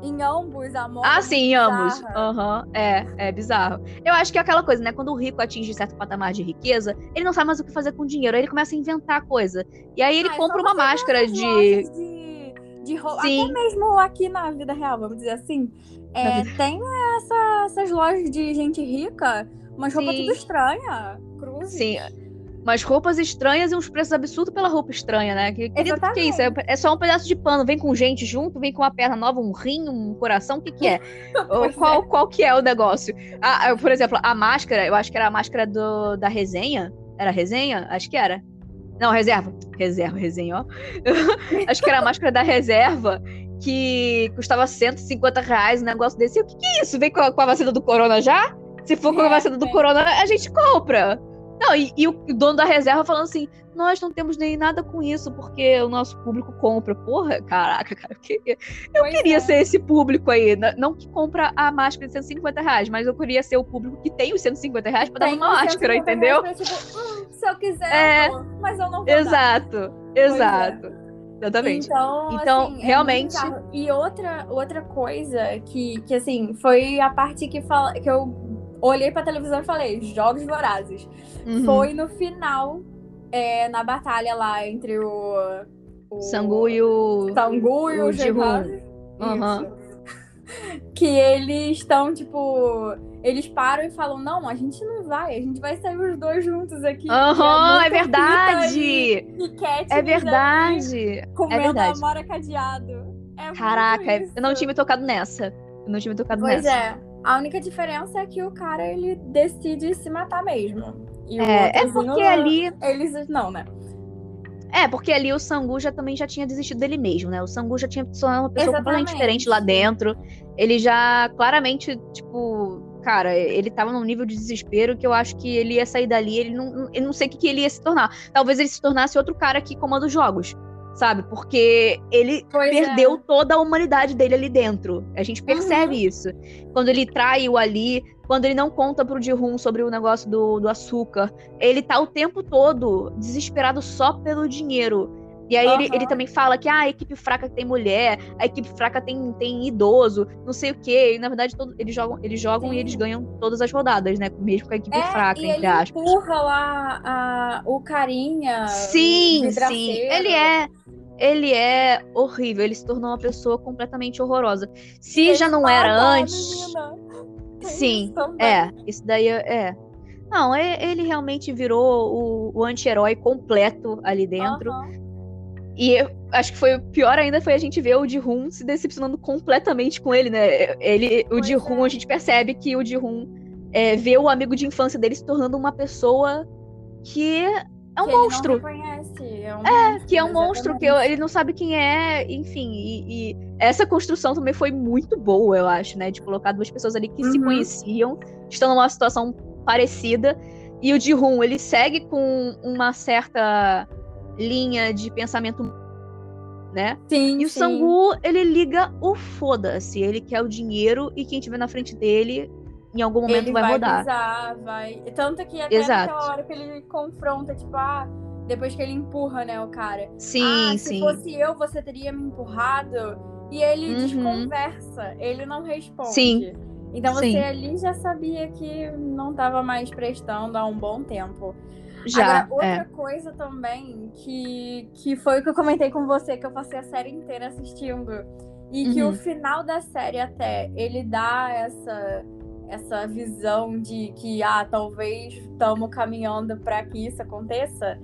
Em ambos, a moda. Ah, é sim, em ambos. Aham, é, é bizarro. Eu acho que é aquela coisa, né? Quando o rico atinge certo patamar de riqueza, ele não sabe mais o que fazer com o dinheiro. Aí ele começa a inventar coisa. E aí ele Ah, é compra uma máscara de. de, de roupa. Sim. Até mesmo aqui na vida real, vamos dizer assim. é, tem essa- essas lojas de gente rica, umas roupas Sim. tudo estranha. Cruz. Sim. Umas roupas estranhas e uns preços absurdos pela roupa estranha, né? Que, querido, que, que é isso? É, é só um pedaço de pano. Vem com gente junto, vem com uma perna nova, um rim, um coração. O que, que é? Ou Pois qual, qual que é o negócio? Por exemplo, a máscara, eu acho que era a máscara do, da resenha. Era resenha? Acho que era. Não, reserva. Reserva, resenha, ó. acho que era a máscara da reserva que custava 150 reais, um negócio desse. E o que, que é isso? Vem com a, com a vacina do corona já? Se for com a É, vacina do vem. corona, a gente compra. Não, e, e o dono da reserva falando assim: nós não temos nem nada com isso, porque o nosso público compra. Porra, caraca, cara, eu queria, eu queria é. ser esse público aí. Não que compra a máscara de 150 reais, mas eu queria ser o público que tem os 150 reais pra dar Tem uma uns máscara, 150 entendeu? reais tipo, hum, se eu quiser, É. eu dou, mas eu não vou dar. Exato, exato. Exatamente. Então, Então, assim, é realmente- bizarro. e outra, outra coisa que, que, assim, foi a parte que, fala, que eu olhei pra televisão e falei, jogos vorazes. Uhum. Foi no final, é, na batalha lá entre o... o Sangu e o. Sangu e o o. Jihun. Isso. Que eles estão, tipo... Eles param e falam, não, a gente não vai, a gente vai sair os dois juntos aqui. Aham, E é a Pita verdade! E, e É ali verdade! Comendo É verdade. amora cadeado. É Caraca, eu não tinha me tocado nessa. Eu não tinha me tocado Pois nessa. é. A única diferença é que o cara, ele decide se matar mesmo. E o É, é porque ali. Eles não, né? É, porque ali o Sangu já também já tinha desistido dele mesmo, né? O Sangu já tinha tornado uma pessoa completamente diferente lá dentro. Ele já claramente, tipo, cara, ele tava num nível de desespero que eu acho que ele ia sair dali, ele não, ele não sei o que, que ele ia se tornar. Talvez ele se tornasse outro cara que comanda os jogos, sabe? Porque ele Pois é. perdeu toda a humanidade dele ali dentro. A gente percebe Uhum. isso. Quando ele trai o Ali, quando ele não conta pro Ji-Hoon sobre o negócio do, do açúcar, ele tá o tempo todo desesperado só pelo dinheiro. E aí ele, Aham. ele também fala que ah, a equipe fraca tem mulher, a equipe fraca tem, tem idoso, não sei o quê. E na verdade todo, eles jogam, eles jogam e eles ganham todas as rodadas, né? Mesmo com a equipe É, fraca, e entre ele aspas. empurra lá a, o carinha. Sim, o sim. Ele é. Ele é horrível, ele se tornou uma pessoa completamente horrorosa. Se Ele já não era antes. Sim, isso. É, isso daí é. é. Não, ele realmente virou o, o anti-herói completo ali dentro. Aham. E eu acho que foi o pior ainda foi a gente ver o Ji-Hoon se decepcionando completamente com ele, né? Ele, o Ji-Hoon, é. a gente percebe que o Ji-Hoon é, vê o amigo de infância dele se tornando uma pessoa que é um Que ele não monstro. reconhece. É um É, monstro, que é um monstro, que ele não sabe quem é, enfim. E, e essa construção também foi muito boa, eu acho, né? De colocar duas pessoas ali que se Uhum. conheciam, estão numa situação parecida. E o Ji-Hoon, ele segue com uma certa linha de pensamento, né? Sim, E o sim. Sangu, ele liga o foda-se. Ele quer o dinheiro e quem tiver na frente dele, em algum momento ele vai, rodar. pisar, vai. Tanto que até Exato. naquela hora que ele confronta, tipo, ah, depois que ele empurra, né, o cara. Sim, ah, se sim. fosse eu, você teria me empurrado. E ele Uhum. desconversa, ele não responde. Sim. Então você Sim. ali já sabia que não tava mais prestando há um bom tempo. Já, Agora, outra é. coisa também que, que foi o que eu comentei com você, que eu passei a série inteira assistindo. E que Uhum. o final da série até, ele dá essa, essa visão de que, ah, talvez estamos caminhando para que isso aconteça.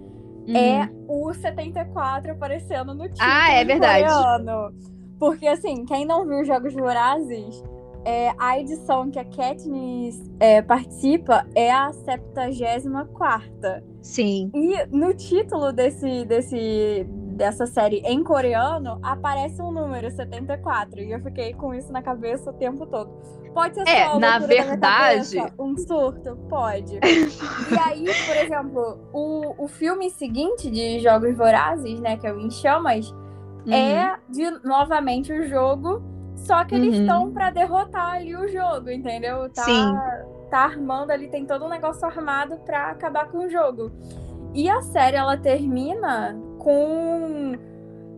Uhum. É o 74 aparecendo no título Ah, é verdade. coreano. Porque, assim, quem não viu Jogos Vorazes, é, a edição que a Katniss é, participa é a 74 Sim. e no título desse, desse, dessa série em coreano, aparece um número 74. E eu fiquei com isso na cabeça o tempo todo. Pode ser É, só na verdade- cabeça, um surto? Pode. e aí, por exemplo, o, o filme seguinte de Jogos Vorazes, né, que é o Em Chamas, Uhum. é de novamente o jogo, só que eles Uhum. estão pra derrotar ali o jogo, entendeu? Tá, Sim. Tá armando ali, tem todo um negócio armado pra acabar com o jogo. E a série ela termina com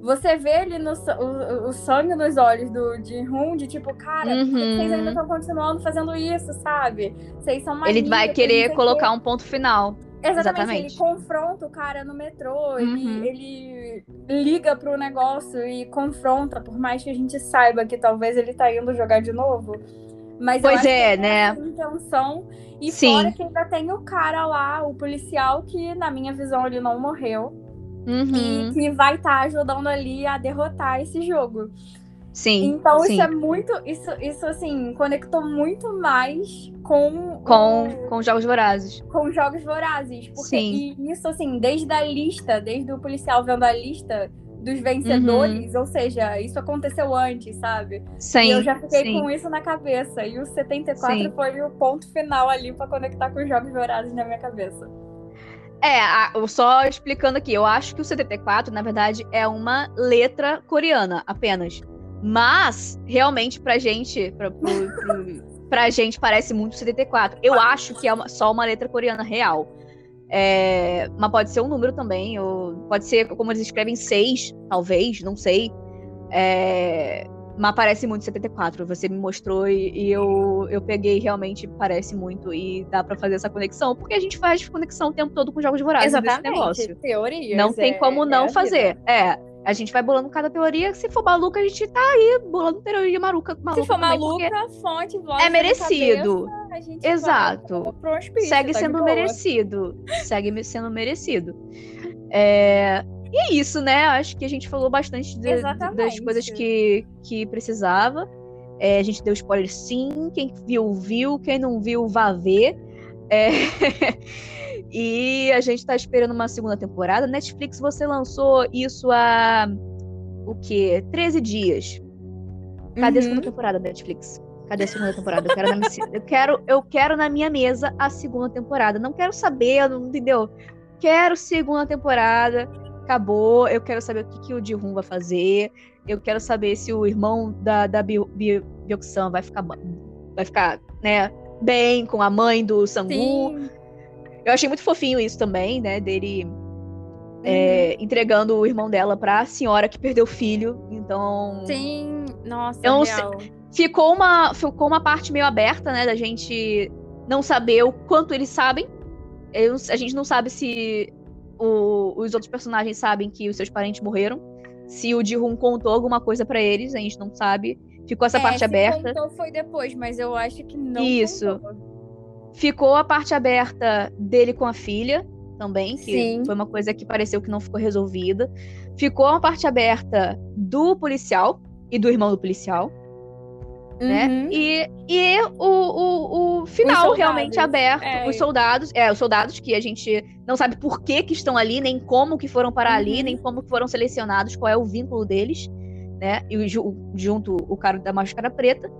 você vê ali no, o, o sangue nos olhos do Ji-Hoon, de tipo, cara, por que que vocês Uhum. ainda estão continuando fazendo isso, sabe? Vocês são Ele vai querer colocar quê." um ponto final. Exatamente, Exatamente. ele confronta o cara no metrô, Uhum. ele, ele liga pro negócio e confronta, por mais que a gente saiba que talvez ele tá indo jogar de novo. Mas Pois é, essa né? intenção. E Sim. fora que ainda tem o cara lá, o policial, que na minha visão ele não morreu. Uhum. E que vai estar ajudando ali a derrotar esse jogo. Sim. Então sim. isso é muito. Isso, isso assim, conectou muito mais com. Com, o- com Jogos Vorazes. com jogos vorazes. Porque Sim. isso, assim, desde a lista, desde o policial vendo a lista dos vencedores, ou seja, isso aconteceu antes, sabe? Uhum. Sim. e eu já fiquei sim. com isso na cabeça. E o 74 Sim. foi o ponto final ali pra conectar com os jogos vorazes na minha cabeça. É, só explicando aqui, eu acho que o 74, na verdade, é uma letra coreana apenas. Mas, realmente, pra gente, pra, pro, pro- pra gente parece muito 74. Eu acho que é uma- só uma letra coreana real. É, mas pode ser um número também, ou pode ser, como eles escrevem, 6, talvez, não sei. É, mas parece muito 74. Você me mostrou e, e eu, eu peguei realmente, parece muito. E dá pra fazer essa conexão, porque a gente faz conexão o tempo todo com jogos vorazes desse negócio. Teorias. Não tem é- como é não a fazer. vida. É. A gente vai bolando cada teoria. Se for maluca, a gente tá aí bolando teoria maluca. maluca Se for também, maluca, porque fonte, voz É merecido. cabeça, a gente Exato. vai hospício, Segue tá sendo merecido. Segue sendo merecido. É, E é isso, né? Acho que a gente falou bastante de- das coisas que, que precisava. É, a gente deu spoiler sim. Quem viu, viu. Quem não viu, vá ver. É, E a gente tá esperando uma segunda temporada. Netflix, você lançou isso há o quê? 13 dias. Cadê a Uhum. segunda temporada, Netflix? Cadê a segunda temporada? Eu quero, na minha, eu, quero, eu quero na minha mesa a segunda temporada. Não quero saber, não entendeu? Quero segunda temporada. Acabou. Eu quero saber o que, que o Ji-Hoon vai fazer. Eu quero saber se o irmão da, da Bi- Bi- Byeok-san vai ficar, vai ficar né, bem com a mãe do Sangu. Sim. Eu achei muito fofinho isso também, né? Dele é, entregando o irmão dela pra senhora que perdeu o filho. Então. Sim, nossa, Eu não sei- real. Ficou uma, ficou uma parte meio aberta, né? Da gente não saber o quanto eles sabem. A gente não sabe se o- os outros personagens sabem que os seus parentes morreram. Se o Ji-Hoon contou alguma coisa pra eles, a gente não sabe. Ficou essa É, parte aberta. contou foi depois, mas eu acho que não Isso. contou. Ficou a parte aberta dele com a filha também, que Sim. foi uma coisa que pareceu que não ficou resolvida. Ficou a parte aberta do policial e do irmão do policial. Né? Uhum. E, e o, o, o final realmente aberto, é. os soldados, é, os soldados que a gente não sabe por que que estão ali, nem como que foram para ali, Uhum. nem como que foram selecionados, qual é o vínculo deles, né? E o ju- junto o cara da máscara preta.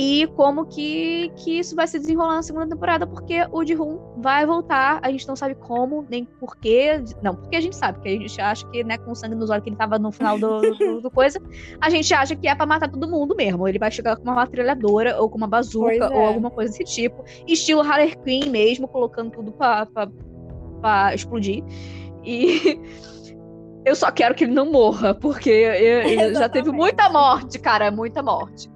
E como que, que isso vai se desenrolar na segunda temporada, porque o Ji-Hoon vai voltar, a gente não sabe como, nem porquê. Não, porque a gente sabe, porque a gente acha que, né, com sangue nos olhos que ele tava no final do, do- do coisa, a gente acha que é pra matar todo mundo mesmo. Ele vai chegar com uma metralhadora, ou com uma bazuca, é. ou alguma coisa desse tipo. Estilo Harley Quinn mesmo, colocando tudo pra, pra, pra explodir. E eu só quero que ele não morra, porque eu- eu já teve muita morte, cara, muita morte.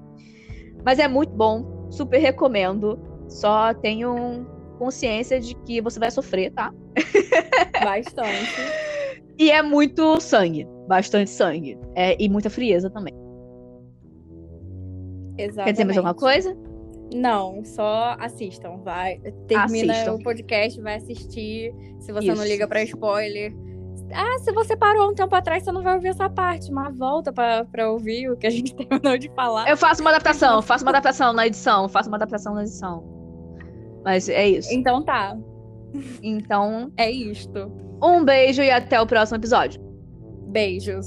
Mas é muito bom, super recomendo. Só tenham consciência de que você vai sofrer, tá? Bastante. E é muito sangue, bastante sangue. É, e muita frieza também. Exatamente. Quer dizer mais alguma coisa? Não, só assistam, vai. Termina Assistam. o podcast, vai assistir. Se você não Isso. liga pra spoiler. Ah, se você parou um tempo atrás, você não vai ouvir essa parte, mas volta pra, pra ouvir o que a gente terminou de falar. Eu faço uma adaptação, faço uma adaptação na edição, faço uma adaptação na edição. Mas é isso. Então tá, Então, é isto. um beijo e até o próximo episódio. Beijos.